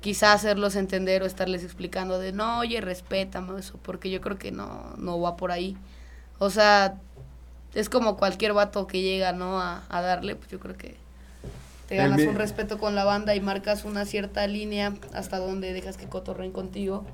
quizá hacerlos entender o estarles explicando de, no, oye, respétame eso, porque yo creo que no, no va por ahí. O sea, es como cualquier vato que llega, ¿no? A, a darle, pues yo creo que te ganas un respeto con la banda y marcas una cierta línea hasta donde dejas que cotorren contigo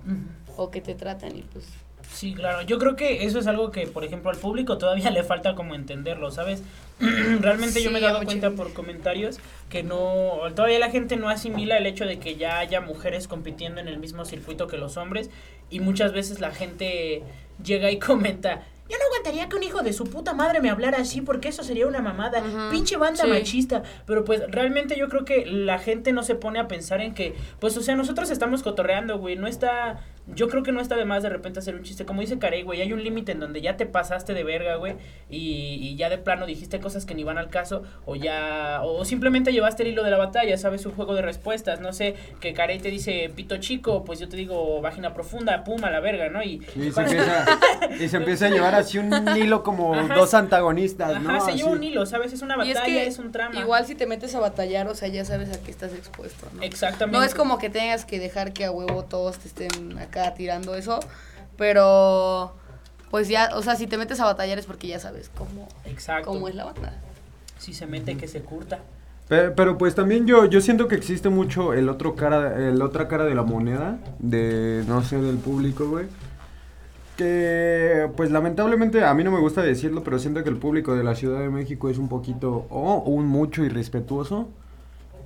o que te traten y pues... Sí, claro. Yo creo que eso es algo que, por ejemplo, al público todavía le falta como entenderlo, ¿sabes? Realmente yo me he dado cuenta por comentarios que no, todavía la gente no asimila el hecho de que ya haya mujeres compitiendo en el mismo circuito que los hombres y muchas veces la gente llega y comenta, yo no aguantaría que un hijo de su puta madre me hablara así porque eso sería una mamada, pinche banda sí. machista, pero pues realmente yo creo que la gente no se pone a pensar en que, pues o sea, nosotros estamos cotorreando, güey, no está, yo creo que no está de más de repente hacer un chiste, como dice Carey, güey, hay un límite en donde ya te pasaste de verga, güey, y, y ya de plano dijiste cosas que ni van al caso, o ya, o simplemente llevaste el hilo de la batalla, sabes, un juego de respuestas, no sé, que Carey te dice pito chico, pues yo te digo vagina profunda, pum, a la verga, ¿no? Y, Y se, empieza, y se empieza a llevar así un hilo como Ajá. dos antagonistas, ¿no? Ajá, se lleva Así. un hilo, ¿sabes? Es una Y es batalla, que es, un trama. igual si te metes a batallar, o sea, ya sabes a qué estás expuesto, ¿no? Exactamente. No es como que tengas que dejar que a huevo todos te estén acá tirando eso, pero pues ya, o sea, si te metes a batallar es porque ya sabes cómo, Exacto. cómo es la banda. Si se mete, que se curta. Pe- Pero, pues también yo, yo siento que existe mucho el otro cara, el otra cara de la moneda, de, no sé, del público, güey. Que, pues lamentablemente, a mí no me gusta decirlo, pero siento que el público de la Ciudad de México es un poquito, o un mucho irrespetuoso.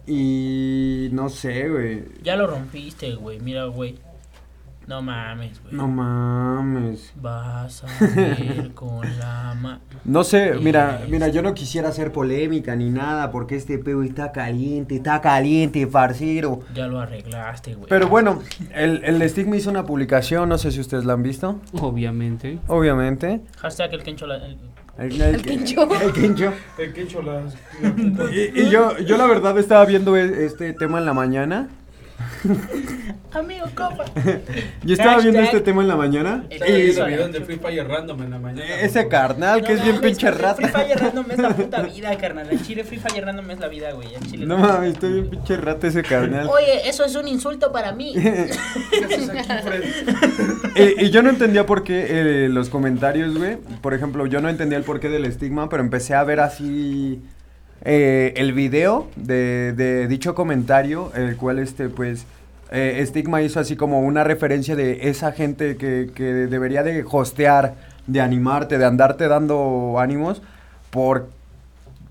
Y no sé, güey. Ya lo rompiste, güey. Mira, güey. No mames, güey. No mames. Vas a ver con la ma... No sé, mira, mira, yo no quisiera hacer polémica ni nada, porque este peo está caliente, está caliente, parcero. Ya lo arreglaste, güey. Pero bueno, el, el Stigma hizo una publicación, no sé si ustedes la han visto, Obviamente. obviamente. Hashtag el Kencho la... el- El, el- quincho. el quincho. El quincho las... Y, y yo, yo la verdad estaba viendo e- este tema en la mañana. Amigo, copa. Yo estaba viendo Hashtag- este tema en la mañana. Estaba viendo video de Free Fire random en la mañana. ese carnal, que es bien pinche Free rata. Fire Random es la puta vida, carnal. En Chile Free Fire Random es la vida, güey. En Chile No mames, estoy bien pinche rata ese carnal. Oye, eso es un insulto para mí. Y, y yo no entendía por qué eh, los comentarios, güey. Por ejemplo, yo no entendía el porqué del estigma, pero empecé a ver así eh, el video de, dicho comentario, el cual, este, pues, eh, Stigma hizo así como una referencia de esa gente que, que debería de hostear, de animarte, de andarte dando ánimos, por...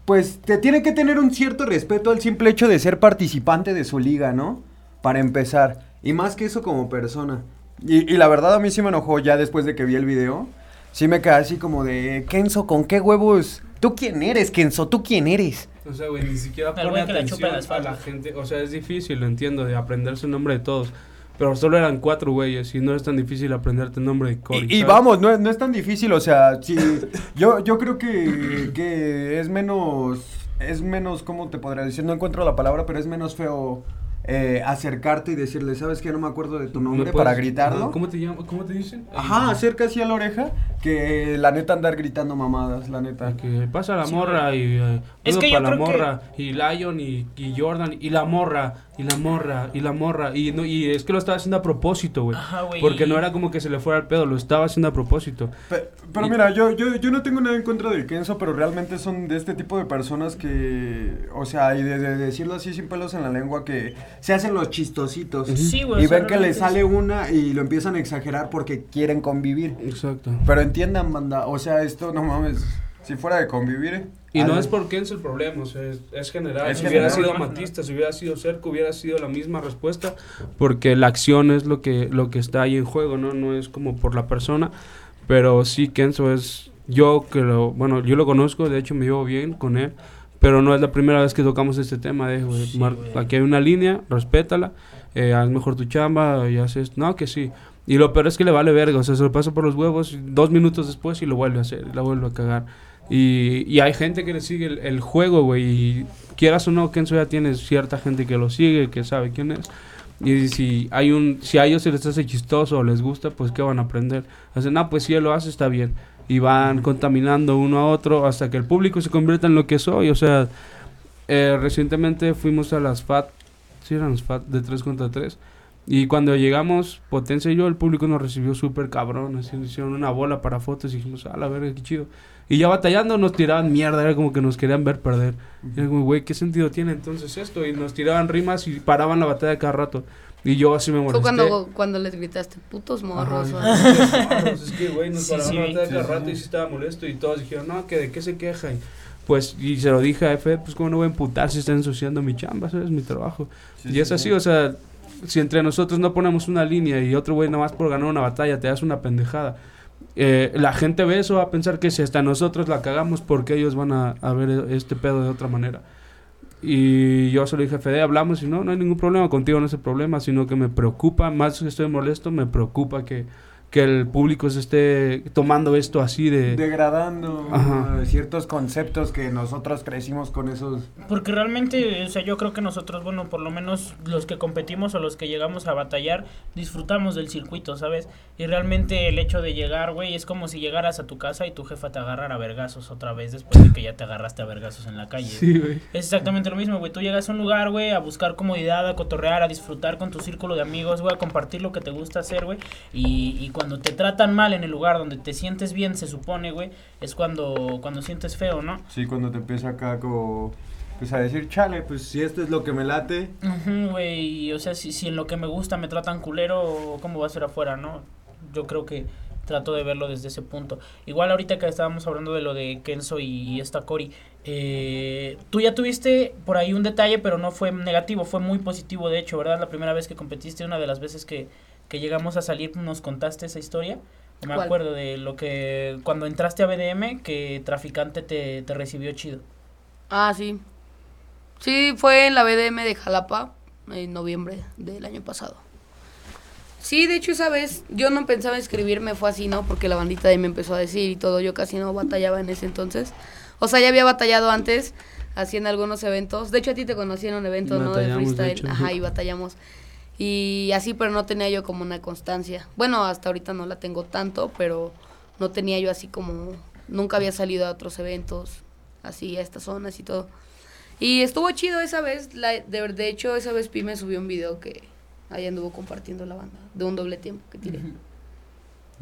Pues te tiene que tener un cierto respeto al simple hecho de ser participante de su liga, ¿no? Para empezar. Y más que eso como persona. Y, y la verdad a mí sí me enojó ya después de que vi el video. Sí me quedé así como de, Kenzo, ¿con qué huevos ¿Tú quién eres, Kenzo? ¿Tú quién eres? O sea, güey, ni siquiera El pone la atención las a la gente. O sea, es difícil, lo entiendo, de aprenderse el nombre de todos. Pero solo eran cuatro güeyes y no es tan difícil aprenderte el nombre de Cory. Y, vamos, no, es- no es tan difícil, o sea, sí, yo, yo creo que, que es menos, es menos, ¿cómo te podría decir? No encuentro la palabra, pero es menos feo eh, acercarte y decirle, ¿sabes qué? No me acuerdo de tu ¿Me nombre puedes- para gritarlo. ¿Cómo te llamas? ¿Cómo te dicen? Ajá, acerca así a la oreja, que la neta andar gritando mamadas, la neta. Que pasa la Sí, morra y eh, Es que yo para la creo que- morra y Lion y, y Jordan y la morra y la morra y la morra y no y es que lo estaba haciendo a propósito, güey. Porque no era como que se le fuera el pedo, lo estaba haciendo a propósito. Pe- Pero Y- mira, yo, yo, yo no tengo nada en contra del Kenzo, pero realmente son de este tipo de personas que, o sea, y de, de decirlo así sin pelos en la lengua, que se hacen los chistositos. Sí, güey. Y ven que le realmente sale una y lo empiezan a exagerar porque quieren convivir. Exacto. Pero entiendan, banda, o sea, esto no mames, si fuera de convivir. Y no es por Kenzo el problema, o sea, es, es general. Es si hubiera sido Matista, si hubiera sido Cerco, hubiera sido la misma respuesta, porque la acción es lo que, lo que está ahí en juego, ¿no? No es como por la persona, pero sí, Kenzo es, yo que lo, bueno, yo lo conozco, de hecho me llevo bien con él, pero no es la primera vez que tocamos este tema, de, güey, Sí, Mar- aquí hay una línea, respétala, eh, haz mejor tu chamba y haces, no, que sí. Y lo peor es que le vale verga, o sea, se lo pasa por los huevos dos minutos después y lo vuelve a hacer, la vuelve a cagar. Y, hay gente que le sigue el, juego, güey. Y quieras o no, Kenzo ya tiene cierta gente que lo sigue, que sabe quién es. Y si hay un si a ellos se les hace chistoso o les gusta, pues ¿qué van a aprender? Hacen, ah, pues si él lo hace, está bien. Y van contaminando uno a otro hasta que el público se convierta en lo que soy. O sea, eh, recientemente fuimos a las FAT, sí eran las FAT de 3 contra 3. Y cuando llegamos, Potencia y yo, el público nos recibió súper cabrón. Así, hicieron una bola para fotos y dijimos, a la verga, qué chido. Y ya batallando nos tiraban mierda, era como que nos querían ver perder. Y era como, güey, ¿qué sentido tiene entonces esto? Y nos tiraban rimas y paraban la batalla cada rato. Y yo así me molesté. Fue cuando, cuando les gritaste, putos Ajá, morros. o- morros, es que, güey, nos Sí, paraban sí, la batalla sí, cada sí, rato sí. y sí estaba molesto. Y todos dijeron, no, que de qué se queja. Y, pues, y se lo dije a F, pues, ¿cómo no voy a emputar si está ensuciando mi chamba? ¿Sabes? Mi trabajo. Sí, y sí, es sí. así, o sea, si entre nosotros no ponemos una línea y otro güey nada más por ganar una batalla te das una pendejada, eh, la gente ve eso va a pensar que si hasta nosotros la cagamos, porque ellos van a, a ver este pedo de otra manera? Y yo se lo dije Fede, hablamos y no, no hay ningún problema contigo, no es el problema, sino que me preocupa, más que estoy molesto, me preocupa que, que el público se esté tomando esto así de... Degradando Ajá. uh, ciertos conceptos que nosotros crecimos con esos. Porque realmente, o sea, yo creo que nosotros, bueno, por lo menos los que competimos o los que llegamos a batallar, disfrutamos del circuito, ¿sabes? Y realmente el hecho de llegar, güey, es como si llegaras a tu casa y tu jefa te agarrara a vergazos otra vez después de que ya te agarraste a vergazos en la calle. Sí, güey. Es exactamente lo mismo, güey. Tú llegas a un lugar, güey, a buscar comodidad, a cotorrear, a disfrutar con tu círculo de amigos, güey, a compartir lo que te gusta hacer, güey. Y, y cuando te tratan mal en el lugar donde te sientes bien, se supone, güey, es cuando, cuando sientes feo, ¿no? Sí, cuando te empieza acá como, pues a decir, chale, pues si esto es lo que me late. Güey, o sea, si, si en lo que me gusta me tratan culero, ¿cómo va a ser afuera, no? Yo creo que trato de verlo desde ese punto. Igual ahorita que estábamos hablando de lo de Kenzo y, esta Cory, eh, tú ya tuviste por ahí un detalle, pero no fue negativo, fue muy positivo, de hecho, ¿verdad? La primera vez que competiste, una de las veces que, que llegamos a salir, nos contaste esa historia. Me ¿Cuál? acuerdo de lo que cuando entraste a BDM, que Traficante te, te recibió chido. Ah, sí. Sí, fue en la BDM de Jalapa en noviembre del año pasado. Sí, de hecho esa vez yo no pensaba inscribirme, fue así, ¿no? Porque la bandita de ahí me empezó a decir y todo, yo casi no batallaba en ese entonces. O sea, ya había batallado antes, así en algunos eventos. De hecho a ti te conocí en un evento, ¿no? De freestyle. hecho, Ajá, sí. y batallamos. Y así, pero no tenía yo como una constancia. Bueno, hasta ahorita no la tengo tanto, pero no tenía yo así como... Nunca había salido a otros eventos, así, a estas zonas y todo. Y estuvo chido esa vez. La, de, de hecho, esa vez Pi me subió un video que ahí anduvo compartiendo la banda, de un doble tiempo que tiré.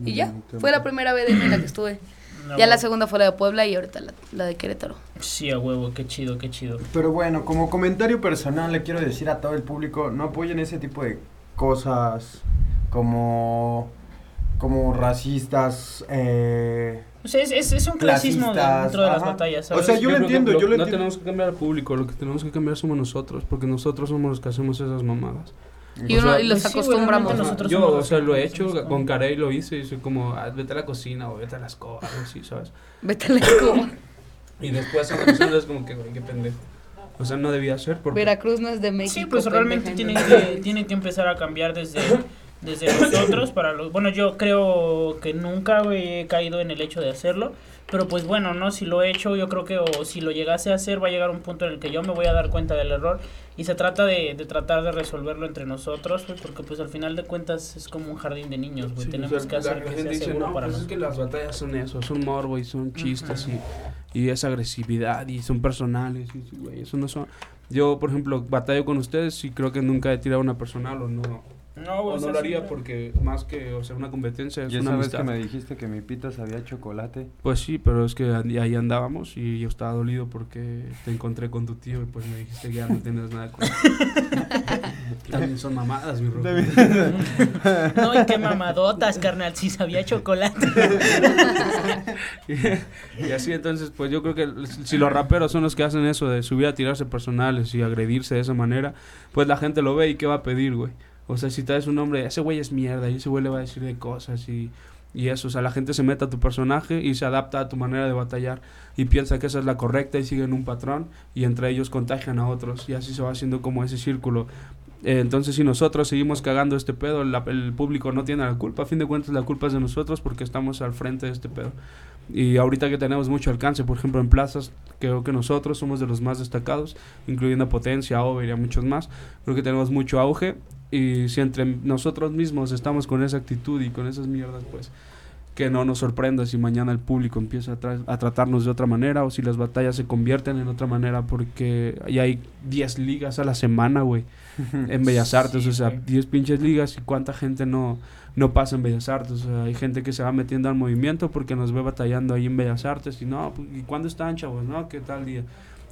Y ya, fue la primera vez en la que estuve. No, Ya la segunda fue la de Puebla y ahorita la, la de Querétaro. Sí, a huevo, qué chido, qué chido. Pero bueno, como comentario personal le quiero decir a todo el público, no apoyen ese tipo de cosas como como racistas, eh, O sea, es, es, es un clasismo Clasistas, dentro de las ajá. batallas, O ¿sabes? sea, yo lo creo que entiendo, yo lo No entiendo. tenemos que cambiar al público, lo que tenemos que cambiar somos nosotros, porque nosotros somos los que hacemos esas mamadas. Y, uno, sea, y los sí, güey, acostumbramos. nosotros yo, o sea, lo he hecho, con Carey lo hice, y soy como, ah, vete a la cocina o vete a la escoba, algo así, ¿sabes? Vete a la escoba. Y después analizando es como que, güey, qué pendejo. O sea, no debía ser porque... Veracruz no es de México. Sí, pues realmente pendeja, tiene entonces- que, tiene que empezar a cambiar desde, desde nosotros para los... Bueno, yo creo que nunca güey, he caído en el hecho de hacerlo, pero pues bueno, ¿no? Si lo he hecho, yo creo que o si lo llegase a hacer, va a llegar un punto en el que yo me voy a dar cuenta del error y se trata de, de tratar de resolverlo entre nosotros, porque pues al final de cuentas es como un jardín de niños, güey. Sí, Tenemos o sea, que hacer la que gente sea dice, seguro no, para pues es que las batallas son eso, son morbo y son chistes y, y es agresividad y son personales y, sí, güey, eso no son... Yo, por ejemplo, batallo con ustedes y creo que nunca he tirado una personal o no, No, o no lo haría porque más que, o sea, una competencia es Y una esa vez amistad. que me dijiste que mi pita sabía chocolate. Pues sí, pero es que ahí andábamos y yo estaba dolido porque te encontré con tu tío y pues me dijiste que ya no tienes nada con También son mamadas, mi rojo. No, y qué mamadotas, carnal, si sabía chocolate. y así entonces, pues yo creo que si los raperos son los que hacen eso de subir a tirarse personales y agredirse de esa manera, pues la gente lo ve y qué va a pedir, güey. O sea, si traes un nombre, ese güey es mierda y ese güey le va a decir de cosas y, y eso, o sea, la gente se mete a tu personaje y se adapta a tu manera de batallar y piensa que esa es la correcta y siguen un patrón y entre ellos contagian a otros y así se va haciendo como ese círculo. Eh, entonces, si nosotros seguimos cagando este pedo, la- el público no tiene la culpa. A fin de cuentas, la culpa es de nosotros porque estamos al frente de este pedo. Y ahorita que tenemos mucho alcance, por ejemplo, en plazas, creo que nosotros somos de los más destacados, incluyendo Potencia, Over y a muchos más. Creo que tenemos mucho auge. Y si entre nosotros mismos estamos con esa actitud y con esas mierdas, pues que no nos sorprenda si mañana el público empieza a, tra- a tratarnos de otra manera o si las batallas se convierten en otra manera porque ya hay 10 ligas a la semana, güey, en Bellas Artes, Sí, o sea, güey. 10 pinches ligas y cuánta gente no, no pasa en Bellas Artes, o sea, hay gente que se va metiendo al movimiento porque nos ve batallando ahí en Bellas Artes y no, pues, ¿y cuándo están, chavos? No, ¿qué tal día?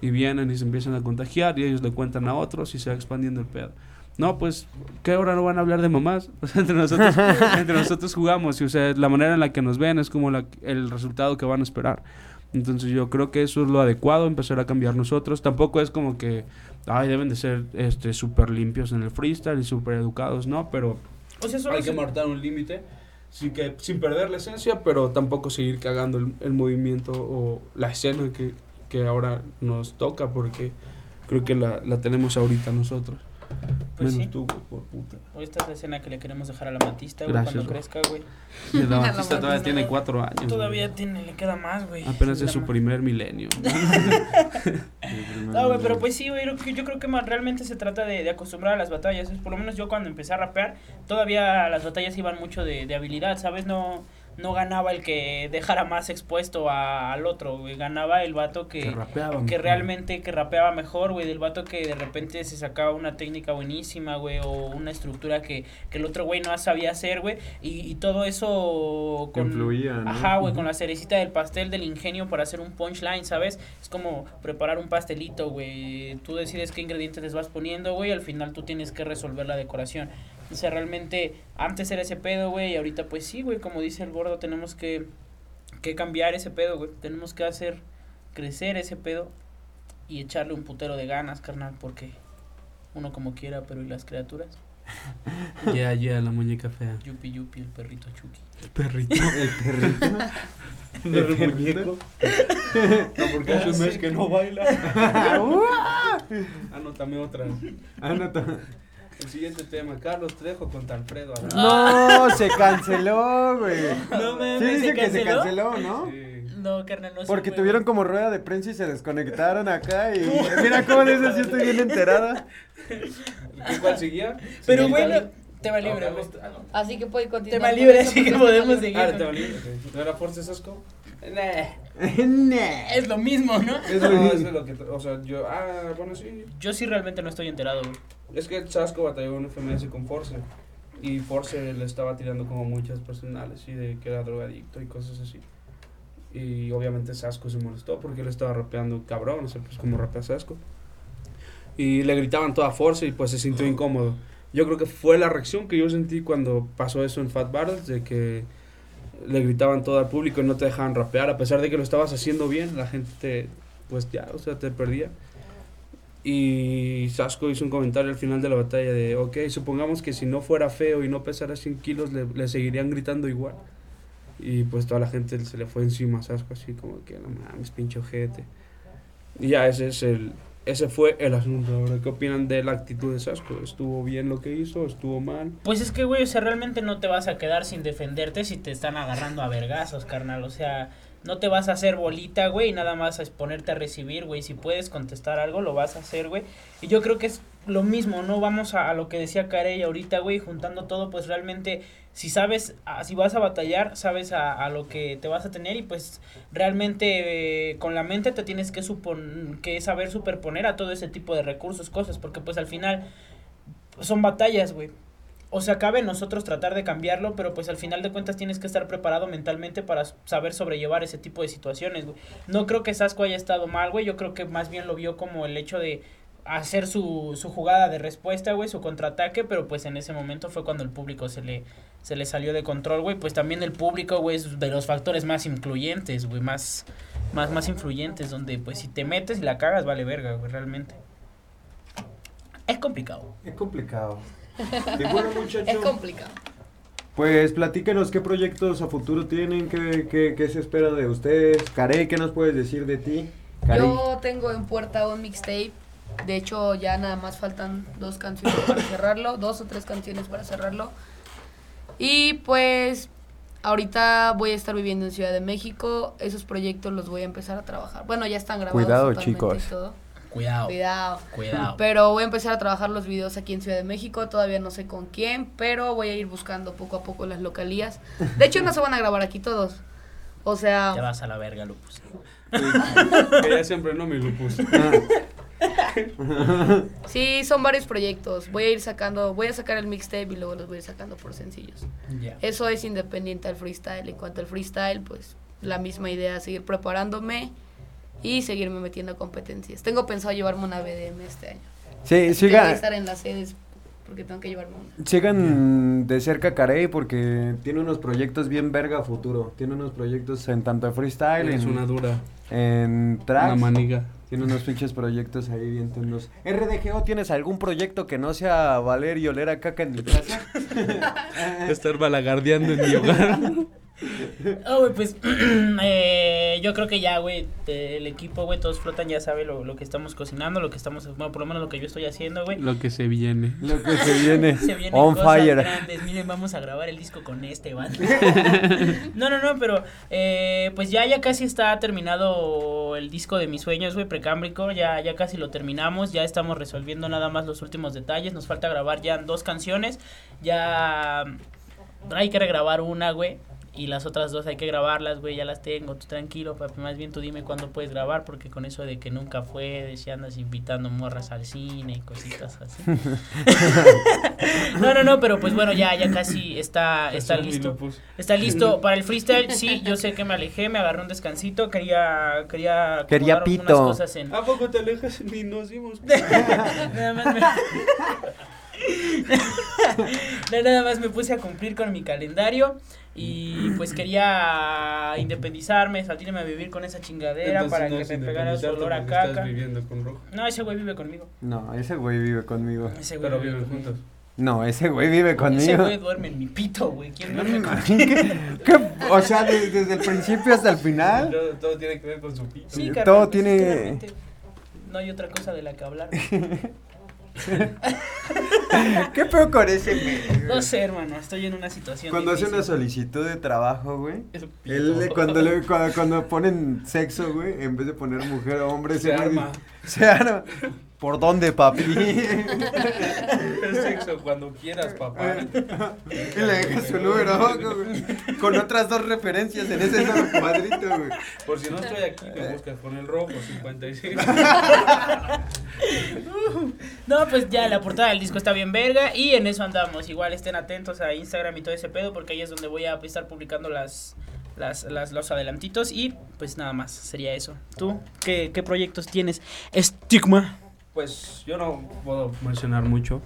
Y vienen y se empiezan a contagiar y ellos le cuentan a otros y se va expandiendo el pedo. No, pues, ¿qué hora no van a hablar de mamás? O sea, entre nosotros, entre nosotros jugamos y, o sea, la manera en la que nos ven es como la- el resultado que van a esperar. Entonces yo creo que eso es lo adecuado, empezar a cambiar nosotros. Tampoco es como que, ay, deben de ser este súper limpios en el freestyle y súper educados, ¿no? Pero O sea, solo hay que marcar un límite sí que, sin perder la esencia, pero tampoco seguir cagando el, el movimiento o la escena que, que ahora nos toca, porque creo que la, la tenemos ahorita nosotros. Pues Menos sí. tú, güey, por puta. O esta es la escena que le queremos dejar a la matista, güey, Gracias, cuando güey. crezca, güey. Sí, la Batista todavía tiene cuatro años. Todavía güey. tiene, le queda más, güey. Apenas es su primer milenio. No, güey, pero pues sí, güey, yo, yo creo que más realmente se trata de, de acostumbrar a las batallas. Es, por lo menos yo cuando empecé a rapear, todavía las batallas iban mucho de, de habilidad, ¿sabes? No, no ganaba el que dejara más expuesto a- al otro, güey. Ganaba el vato que, Que rapeaba. que mejor. realmente que rapeaba mejor, güey, del vato que de repente se sacaba una técnica buenísima, güey, o una estructura que, que el otro güey no sabía hacer, güey, y, y todo eso con... Influía, ¿no? Ajá, güey, con la cerecita del pastel del ingenio para hacer un punchline, ¿sabes? Es como preparar un pastelito, güey, tú decides qué ingredientes les vas poniendo, güey, y al final tú tienes que resolver la decoración. O sea, realmente antes era ese pedo, güey, y ahorita pues sí, güey, como dice el gordo, tenemos que, que cambiar ese pedo, güey. Tenemos que hacer crecer ese pedo y echarle un putero de ganas, carnal, porque uno como quiera, pero ¿y las criaturas? Ya, ya, la muñeca fea. Yupi Yupi, el perrito Chucky. El perrito. El perrito. El muñeco. No, porque hace un mes que no baila. Ah, no, también otra. Ah, no, ta- El siguiente tema, Carlos Trejo contra Alfredo. Adame. No, se canceló, güey. No mames, Sí, dice ¿se que se canceló? ¿no? Sí. No, carnal, no se Porque puede. tuvieron como rueda de prensa y se desconectaron acá y mira cómo de eso sí estoy bien enterada. ¿Qué cuál seguía? Pero, Sí, güey, Italia. no- tema libre, güey. Ah, no. Así que puede continuar. Tema con libre, eso, así que porque podemos está seguir. Ah, el tema libre. ok. ¿No era Force Sasco? Nah. Es lo mismo, ¿no? Es No, lo mismo. es lo que. O sea, yo. Ah, bueno, sí. Yo sí realmente no estoy enterado, güey. Es que Sasco batalló en FMS con Force. Y Force le estaba tirando como muchas personales, y de que era drogadicto y cosas así. Y obviamente Sasco se molestó porque él estaba rapeando cabrón, o sea, pues como rapea Sasco. Y le gritaban toda Force y pues se sintió incómodo. Yo creo que fue la reacción que yo sentí cuando pasó eso en Fat Battles, de que le gritaban todo al público y no te dejaban rapear, a pesar de que lo estabas haciendo bien, la gente te, pues ya, o sea, te perdía. Y Sasco hizo un comentario al final de la batalla de, ok, supongamos que si no fuera feo y no pesara 100 kilos, le, le seguirían gritando igual. Y pues toda la gente se le fue encima a Sasco, así como que no mames, pinche ojete. Y ya ese es el. Ese fue el asunto. Ahora, ¿qué opinan de la actitud de Sasco? ¿Estuvo bien lo que hizo? ¿Estuvo mal? Pues es que, güey, o sea, realmente no te vas a quedar sin defenderte si te están agarrando a vergazos, carnal. O sea, no te vas a hacer bolita, güey, y nada más a exponerte a recibir, güey. Si puedes contestar algo, lo vas a hacer, güey. Y yo creo que es lo mismo, ¿no? Vamos a, a lo que decía Carey ahorita, güey, juntando todo, pues realmente, si sabes, a- si vas a batallar, sabes a, a lo que te vas a tener y pues realmente eh, con la mente te tienes que, supon que saber superponer a todo ese tipo de recursos, cosas, porque pues al final son batallas, güey. O sea, cabe nosotros tratar de cambiarlo, pero pues al final de cuentas tienes que estar preparado mentalmente para saber sobrellevar ese tipo de situaciones, güey. No creo que Sasco haya estado mal, güey. Yo creo que más bien lo vio como el hecho de hacer su, su jugada de respuesta, güey, su contraataque, pero pues en ese momento fue cuando el público se le, se le salió de control, güey. Pues también el público, güey, es de los factores más influyentes, güey, más, más, más influyentes, donde pues si te metes y la cagas, vale verga, güey, realmente. Es complicado. Es complicado. Y bueno, Es complicado. pues platíquenos qué proyectos a futuro tienen, qué, qué, qué se espera de ustedes. Carey, ¿qué nos puedes decir de ti? Carey. Yo tengo en puerta un mixtape. De hecho, ya nada más faltan dos canciones para cerrarlo, dos o tres canciones para cerrarlo. Y pues ahorita voy a estar viviendo en Ciudad de México. Esos proyectos los voy a empezar a trabajar. Bueno, ya están grabados. Cuidado, chicos. todo. Cuidado. Cuidado. Cuidado. Pero voy a empezar a trabajar los videos aquí en Ciudad de México. Todavía no sé con quién, pero voy a ir buscando poco a poco las localías. De hecho, no se van a grabar aquí todos. O Te sea, vas a la verga, Lupus. que ya siempre no, mi lupus. sí, son varios proyectos. Voy a ir sacando, voy a sacar el mixtape y luego los voy a ir sacando por sencillos. Ya. Eso es independiente al freestyle. En cuanto al freestyle, pues la misma idea, seguir preparándome y seguirme metiendo a competencias. Tengo pensado llevarme una BDM este año. Sí, Que voy a estar en las sedes porque tengo que llevarme una. sigan de cerca Carey porque tiene unos proyectos bien verga futuro. Tiene unos proyectos en tanto de freestyle, Es en, una dura. en Una tracks. maniga. Tiene unos pinches proyectos ahí bien tendos. RDGO, ¿tienes algún proyecto que no sea valer y oler a caca en mi casa? Estar balagardeando en mi hogar. Ah, güey, pues eh, yo creo que ya, güey, el equipo, güey, todos flotan, ya sabe lo, lo que estamos cocinando, lo que estamos, bueno, por lo menos lo que yo estoy haciendo, güey. Lo que se viene. Lo que se viene. Se vienen On cosas fire. grandes. Miren, vamos a grabar el disco con este, ¿vale? no, no, no, pero eh, pues ya, ya casi está terminado el disco de mis sueños, güey, precámbrico. Ya, ya casi lo terminamos. Ya estamos resolviendo nada más los últimos detalles. Nos falta grabar ya dos canciones. Ya hay que regrabar una, güey. Y las otras dos hay que grabarlas, güey, ya las tengo, tú tranquilo, papi, más bien tú dime cuándo puedes grabar, porque con eso de que nunca fue, de si andas invitando morras al cine y cositas así. no, no, no, pero pues bueno, ya, ya casi está, está listo. Está listo para el freestyle, sí, yo sé que me alejé, me agarré un descansito, quería, quería, Quería pito. cosas en, ¿A poco te alejas? Ni nos dimos. nada más me... Nada más me puse a cumplir con mi calendario y pues quería independizarme, salirme a vivir con esa chingadera Entonces, para no que me pegara su olor a estás caca. viviendo con Rojo. No, ese güey vive conmigo. No, ese güey vive conmigo. Ese güey Pero vive viven conmigo. juntos. No, ese güey vive Ese conmigo. güey duerme en mi pito, güey. ¿Quién duerme con ¿Qué? ¿Qué? O sea, de- desde el principio hasta el final. Todo, todo tiene que ver con su pito. Sí, Todo carnal, pues, tiene- No hay otra cosa de la que hablar. ¿Qué peor con ese güey? No sé, hermano, estoy en una situación Cuando hace una solicitud de trabajo, güey. Él, cuando, le, cuando, cuando ponen sexo, güey, en vez de poner mujer o hombre, Se güey- arma. Se arma. ¿Por dónde, papi? Es sexo cuando quieras, papá. y le deja su número abajo, güey. Con otras dos referencias en ese solo cuadrito, güey. Por si no estoy aquí, me buscas con el rojo 56. No, pues ya la portada del disco está bien verga y en eso andamos. Igual estén atentos a Instagram y todo ese pedo porque ahí es donde voy a estar publicando las, las, las los adelantitos y pues nada más, sería eso. ¿Tú qué, qué proyectos tienes? Estigma. Pues yo no puedo mencionar mucho.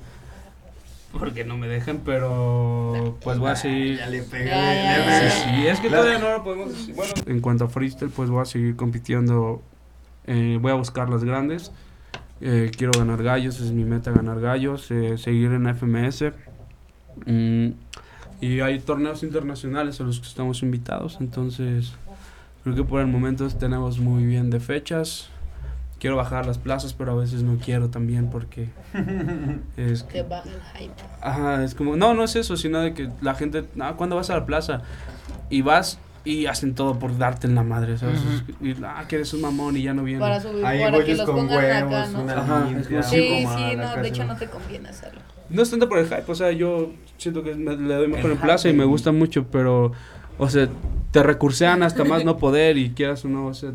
Porque no me dejen, pero pues voy a seguir. Ya le pegué. Ya, ya, le ya. pegué. Sí, sí, es que todavía no lo podemos decir. Bueno, en cuanto a freestyle, pues voy a seguir compitiendo. eh, voy a buscar las grandes. Eh, quiero ganar gallos, es mi meta ganar gallos. eh, seguir en FMS. Mm, Y hay torneos internacionales a los que estamos invitados, entonces creo que por el momento tenemos muy bien de fechas. Quiero bajar las plazas, pero a veces no quiero también porque es Que baja el hype. Ajá, es como, no, no es eso, sino de que la gente, ah, ¿cuándo vas a la plaza? Y vas y hacen todo por darte en la madre, ¿sabes? Y, ah, que eres un mamón y ya no vienes. Para subir, Ahí para que los con pongan huevos, acá, ¿no? una Ajá, Sí, como sí, no, de hecho no te conviene hacerlo. No es tanto por el hype, o sea, yo siento que me- le doy mejor El en plaza y me gusta mucho, pero, o sea, te recursean hasta más no poder y quieras o no, o sea,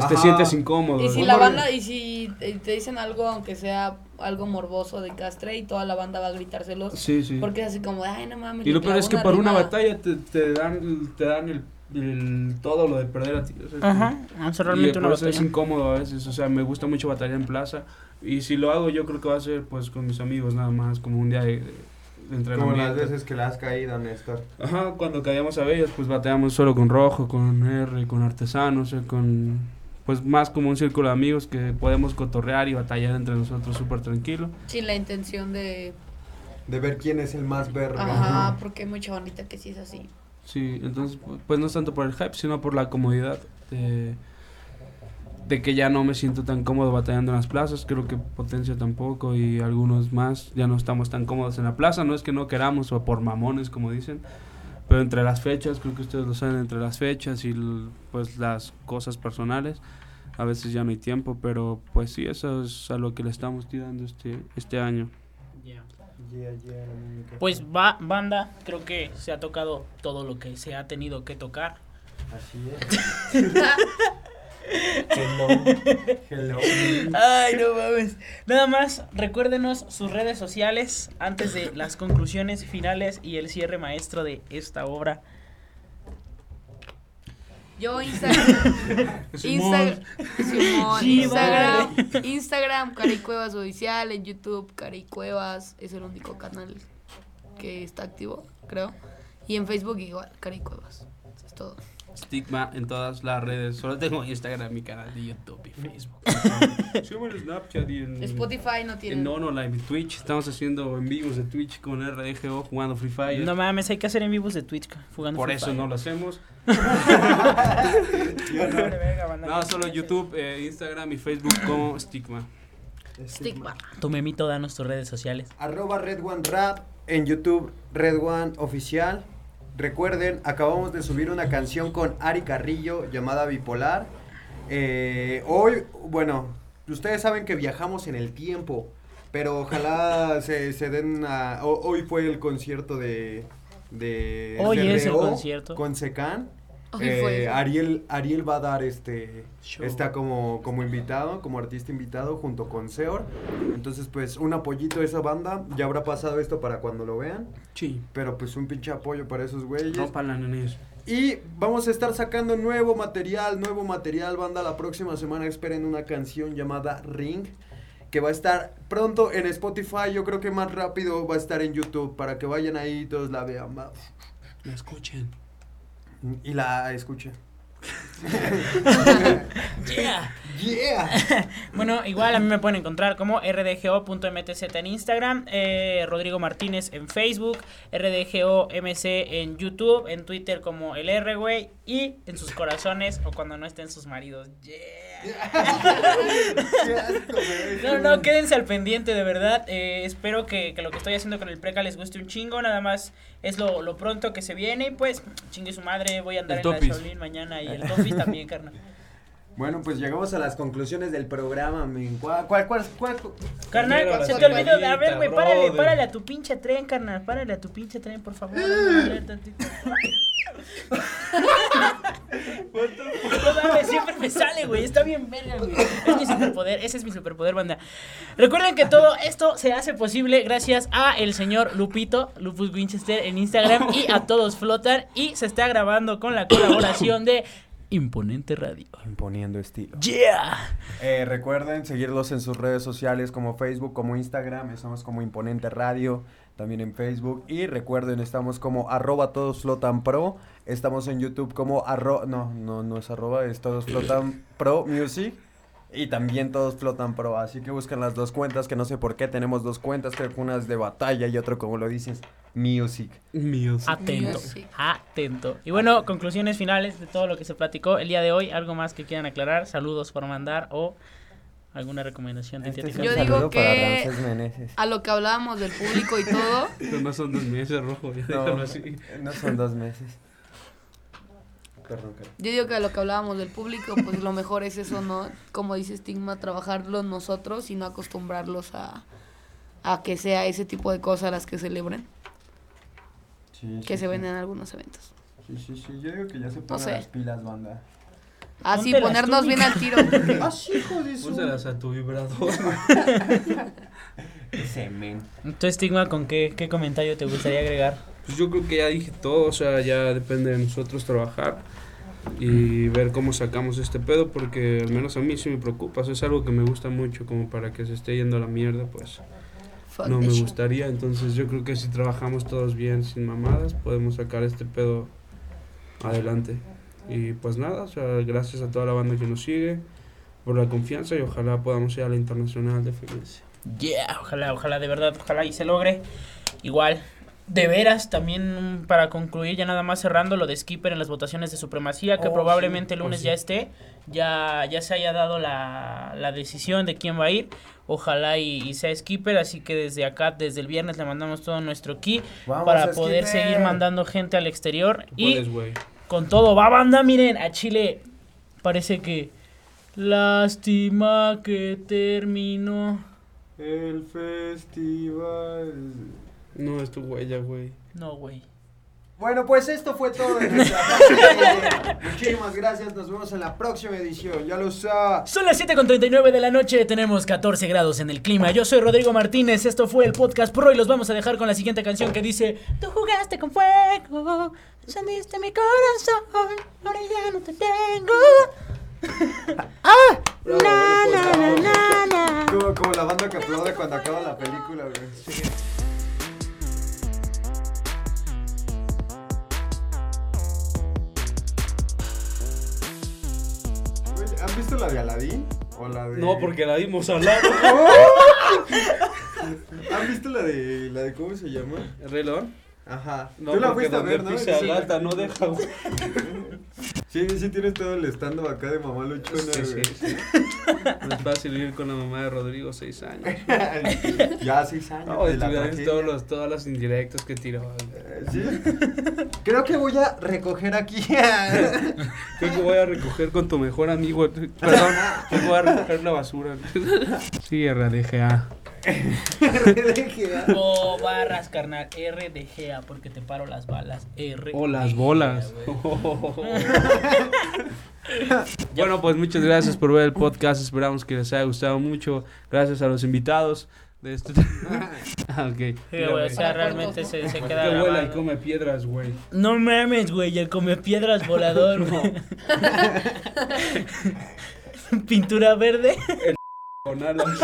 pues te sientes incómodo. Y si ¿no? la banda, y si te dicen algo, aunque sea algo morboso de castre, y toda la banda va a gritárselos, Sí, sí. porque es así como, ay, no mames. Y lo peor es que por una rimada". batalla te, te dan, te dan el, el- todo lo de perder a ti. o sea, Ajá, es realmente y una eso es batalla. incómodo a veces, o sea, me gusta mucho batallar en plaza. Y si lo hago, yo creo que va a ser pues con mis amigos nada más, como un día de, de Como las veces que le has caído, Néstor. Ajá, cuando caíamos a Bellas, pues bateamos solo con Rojo, con R, con Artesanos, eh, con... Pues más como un círculo de amigos que podemos cotorrear y batallar entre nosotros súper tranquilo. Sin la intención de. De ver quién es el más verde. Ajá, porque hay mucha bandita que sí es así. Sí, entonces, pu- pues no es tanto por el hype, sino por la comodidad de, de que ya no me siento tan cómodo batallando en las plazas. Creo que Potencia tampoco y algunos más ya no estamos tan cómodos en la plaza. No es que no queramos o por mamones, como dicen, pero entre las fechas, creo que ustedes lo saben, entre las fechas y pues las cosas personales, a veces ya no hay tiempo, pero pues sí, eso es a lo que le estamos tirando este, este año. Yeah, yeah, mímica. Pues va, banda, creo que se ha tocado todo lo que se ha tenido que tocar. Así es. Hello. Hello. Ay, no mames. Nada más, recuérdenos sus redes sociales antes de las conclusiones finales y el cierre maestro de esta obra. Yo Instagram. Instagram. Instagram, Cari Cuevas Oficial. En YouTube, Cari Cuevas. Es el único canal que está activo, creo. Y en Facebook igual, Cari Cuevas. Eso es todo. Stigma en todas las redes. Solo tengo Instagram, mi canal de YouTube y Facebook. Subo en Snapchat y en, Spotify no tiene. en Nono Live y Twitch. Estamos haciendo en vivos de Twitch con RDGO jugando Free Fire. No mames, hay que hacer en vivos de Twitch jugando Por Free eso Fire. no lo hacemos. No, solo. YouTube, eh, Instagram y Facebook como Stigma. Stigma. Tu memito, danos tus redes sociales. Arroba Red One Rap en YouTube, Red One Oficial. Recuerden, acabamos de subir una canción con Ari Carrillo llamada Bipolar. Eh, hoy, bueno, ustedes saben que viajamos en el tiempo, pero ojalá se, se den a- ho- Hoy fue el concierto de... de Hoy de es el concierto. Con Secan. Eh. Ariel, Ariel va a dar este Show. está como, como invitado, como artista invitado junto con Seor. Entonces, pues, un apoyito a esa banda. Ya habrá pasado esto para cuando lo vean. Sí. Pero pues un pinche apoyo para esos güeyes. Nenes. Y vamos a estar sacando nuevo material, nuevo material, banda. La próxima semana esperen una canción llamada Ring. Que va a estar pronto en Spotify. Yo creo que más rápido va a estar en YouTube. Para que vayan ahí y todos la vean. La escuchen. Y la escuchen. Yeah. Yeah. Bueno, igual a mí me pueden encontrar como rdgo.mtz en Instagram, eh, Rodrigo Martínez en Facebook, rdgomc en YouTube, en Twitter como el R, güey, y en sus corazones o cuando no estén sus maridos. Yeah. No, no, quédense al pendiente, de verdad. Eh, espero que, que lo que estoy haciendo con el preca les guste un chingo. Nada más es lo, lo pronto que se viene. Y pues, chingue su madre, voy a andar El en la. Shaolin mañana y el Topis también, carnal. Bueno, pues llegamos a las conclusiones del programa, men. ¿Cuál, cuál, cuál, cuál? Carnal, se te olvidó. A ver, güey, párale, párale a tu pinche tren, carnal. Párale a tu pinche tren, por favor. No siempre me sale, güey. Está bien verga, güey. Es mi superpoder, ese es mi superpoder, banda. Recuerden que todo esto se hace posible gracias a el señor Lupito, Lupus Winchester en Instagram y a todos flotan. Y se está grabando con la colaboración de Imponente Radio. Imponiendo estilo. Yeah. Eh, recuerden seguirlos en sus redes sociales como Facebook, como Instagram. Estamos como Imponente Radio, también en Facebook. Y recuerden, estamos como arroba todos flotan pro. Estamos en YouTube como arroba, no, no, no es arroba, es todos flotan pro music. Y también todos flotan pro, así que buscan las dos cuentas, que no sé por qué tenemos dos cuentas, creo que una es de batalla y otro, como lo dices, music. Míos. Atento, Sí. atento. Y bueno, conclusiones finales de todo lo que se platicó el día de hoy. ¿Algo más que quieran aclarar? Saludos por mandar o alguna recomendación Este es Yo digo saludo para que-. A lo que hablábamos del público y todo, no son dos meses, rojo. Ya No, así. no son dos meses. Perdón, Karen. yo digo que a lo que hablábamos del público, pues lo mejor es eso, ¿no? Como dice Stigma, trabajarlo nosotros y no acostumbrarlos a, a que sea ese tipo de cosas las que celebren, Sí, que sí, se sí. ven en algunos eventos. Sí, sí, sí, yo digo que ya se ponen sé. las pilas, banda. Así, Ponte las ponernos bien al tiro. ¡Ah, hijo de su... Pónselas a tu vibrador. Ese men. ¿Tu estigma con qué, qué comentario te gustaría agregar? Pues yo creo que ya dije todo, o sea, ya depende de nosotros trabajar y ver cómo sacamos este pedo, porque al menos a mí sí me preocupa, o sea, es algo que me gusta mucho, como para que se esté yendo a la mierda, pues Fuck no me shit. gustaría, entonces yo creo que si trabajamos todos bien, sin mamadas, podemos sacar este pedo adelante. Y pues nada, o sea, gracias a toda la banda que nos sigue por la confianza y ojalá podamos ir a la internacional de Felicia. Yeah, ojalá, ojalá, de verdad, ojalá y se logre. Igual, de veras, también mm, para concluir, ya nada más cerrando lo de Skipper en las votaciones de supremacía, que Oh, probablemente el sí, lunes sí. ya esté, ya, ya se haya dado la, la decisión de quién va a ir. Ojalá y, y sea Skipper, así que desde acá, desde el viernes, le mandamos todo nuestro Vamos, para poder Skipper. seguir mandando gente al exterior. Tú Y puedes, con todo, va banda, miren, a Chile parece que... Lástima que terminó. El festival. No, es tu huella, güey. No, güey. Bueno, pues esto fue todo de nuestra parte. Muchísimas gracias. Nos vemos en la próxima edición. Ya lo sabes. Son las 7.39 de la noche, tenemos 14 grados en el clima. Yo soy Rodrigo Martínez, esto fue el podcast Pro y los vamos a dejar con la siguiente canción que dice Tú jugaste con fuego, encendiste mi corazón, ahora ya no te tengo. Bravo, Na, bravo, na, na, na. Como, como la banda que aplaude cuando acaba la película, güey. ¿Han visto la de Aladdin? ¿O la de... No, porque la dimos al lado. ¿Han visto la de... la de cómo se llama? ¿El Rey León? Ajá. No, Tú la fuiste a ver, ¿no? pisa Sí. gata no deja, güey. Sí, sí tienes todo el stand acá de mamá luchona, Sí, sí, sí. No es fácil vivir con la mamá de Rodrigo seis años. ya seis años. No, de y la todos los, todas las indirectas que güey. Eh, ¿Sí? Creo que voy a recoger aquí. Creo que voy a recoger con tu mejor amigo. Perdón, creo que voy a recoger la basura. Sí, RDGA. O barras, carnal, RDGA, porque te paro las balas. R O las bolas. bueno, pues muchas gracias por ver el podcast. Esperamos que les haya gustado mucho. Gracias a los invitados de este. ah, ok. Sí, Mira, güey, o sea, realmente se, se queda Que vuela y come piedras, güey. No mames, güey, el come piedras volador. Pintura verde. Con alas.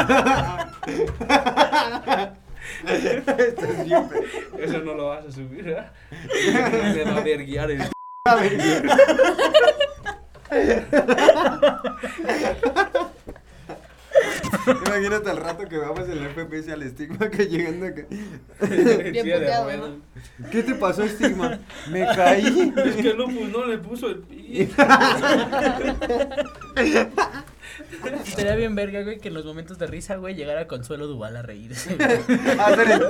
Esto es bien pe- Eso no lo vas a subir, ¿eh? Me va a ver guiar el. Imagínate al rato que vamos en el FPS al estigma que llegando acá. Bien puteado. ¿Qué te pasó, estigma? Me caí. Es que no, pues, no le puso el pi. Estaría bien verga, güey, que en los momentos de risa, güey, llegara Consuelo Duval a reírse. Ándale.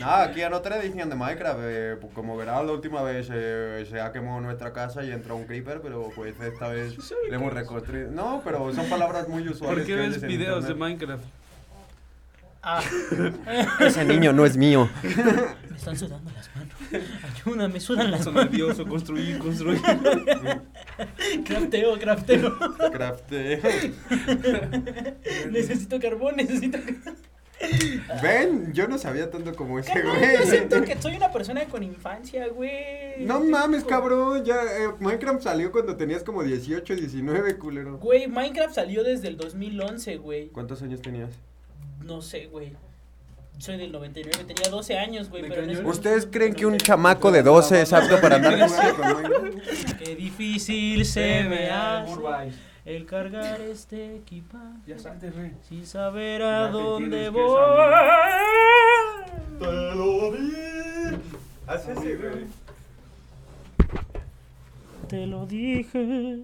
No, aquí en otra edición de Minecraft, eh, pues, como verás, la última vez eh, se ha quemado nuestra casa y entró un creeper, pero pues esta vez le hemos reconstruido. No, pero son palabras muy usuales. ¿Por qué que ves oyes en videos de internet. Minecraft? Ah, Ese niño no es mío. me están sudando las manos. Ayuda, me sudan las Son manos. nervioso, construir, construir. Crafteo, crafteo. Crafteo. necesito carbón, necesito. Ven, yo no sabía tanto como ese Carnal, yo siento güey. que soy una persona con infancia, güey. No mames, cabrón. Ya, eh, Minecraft salió cuando tenías como 18, 19, culero. Güey, Minecraft salió desde el 2011, güey. ¿Cuántos años tenías? No sé, güey. Soy del 99, tenía 12 años, güey. Pero ese ¿Ustedes creen que un chamaco de 12 es apto para andar con? Qué difícil se me hace el cargar este equipaje Ya salte, rey. sin saber a dónde voy. Te lo di. Haz ese, güey. Te lo dije.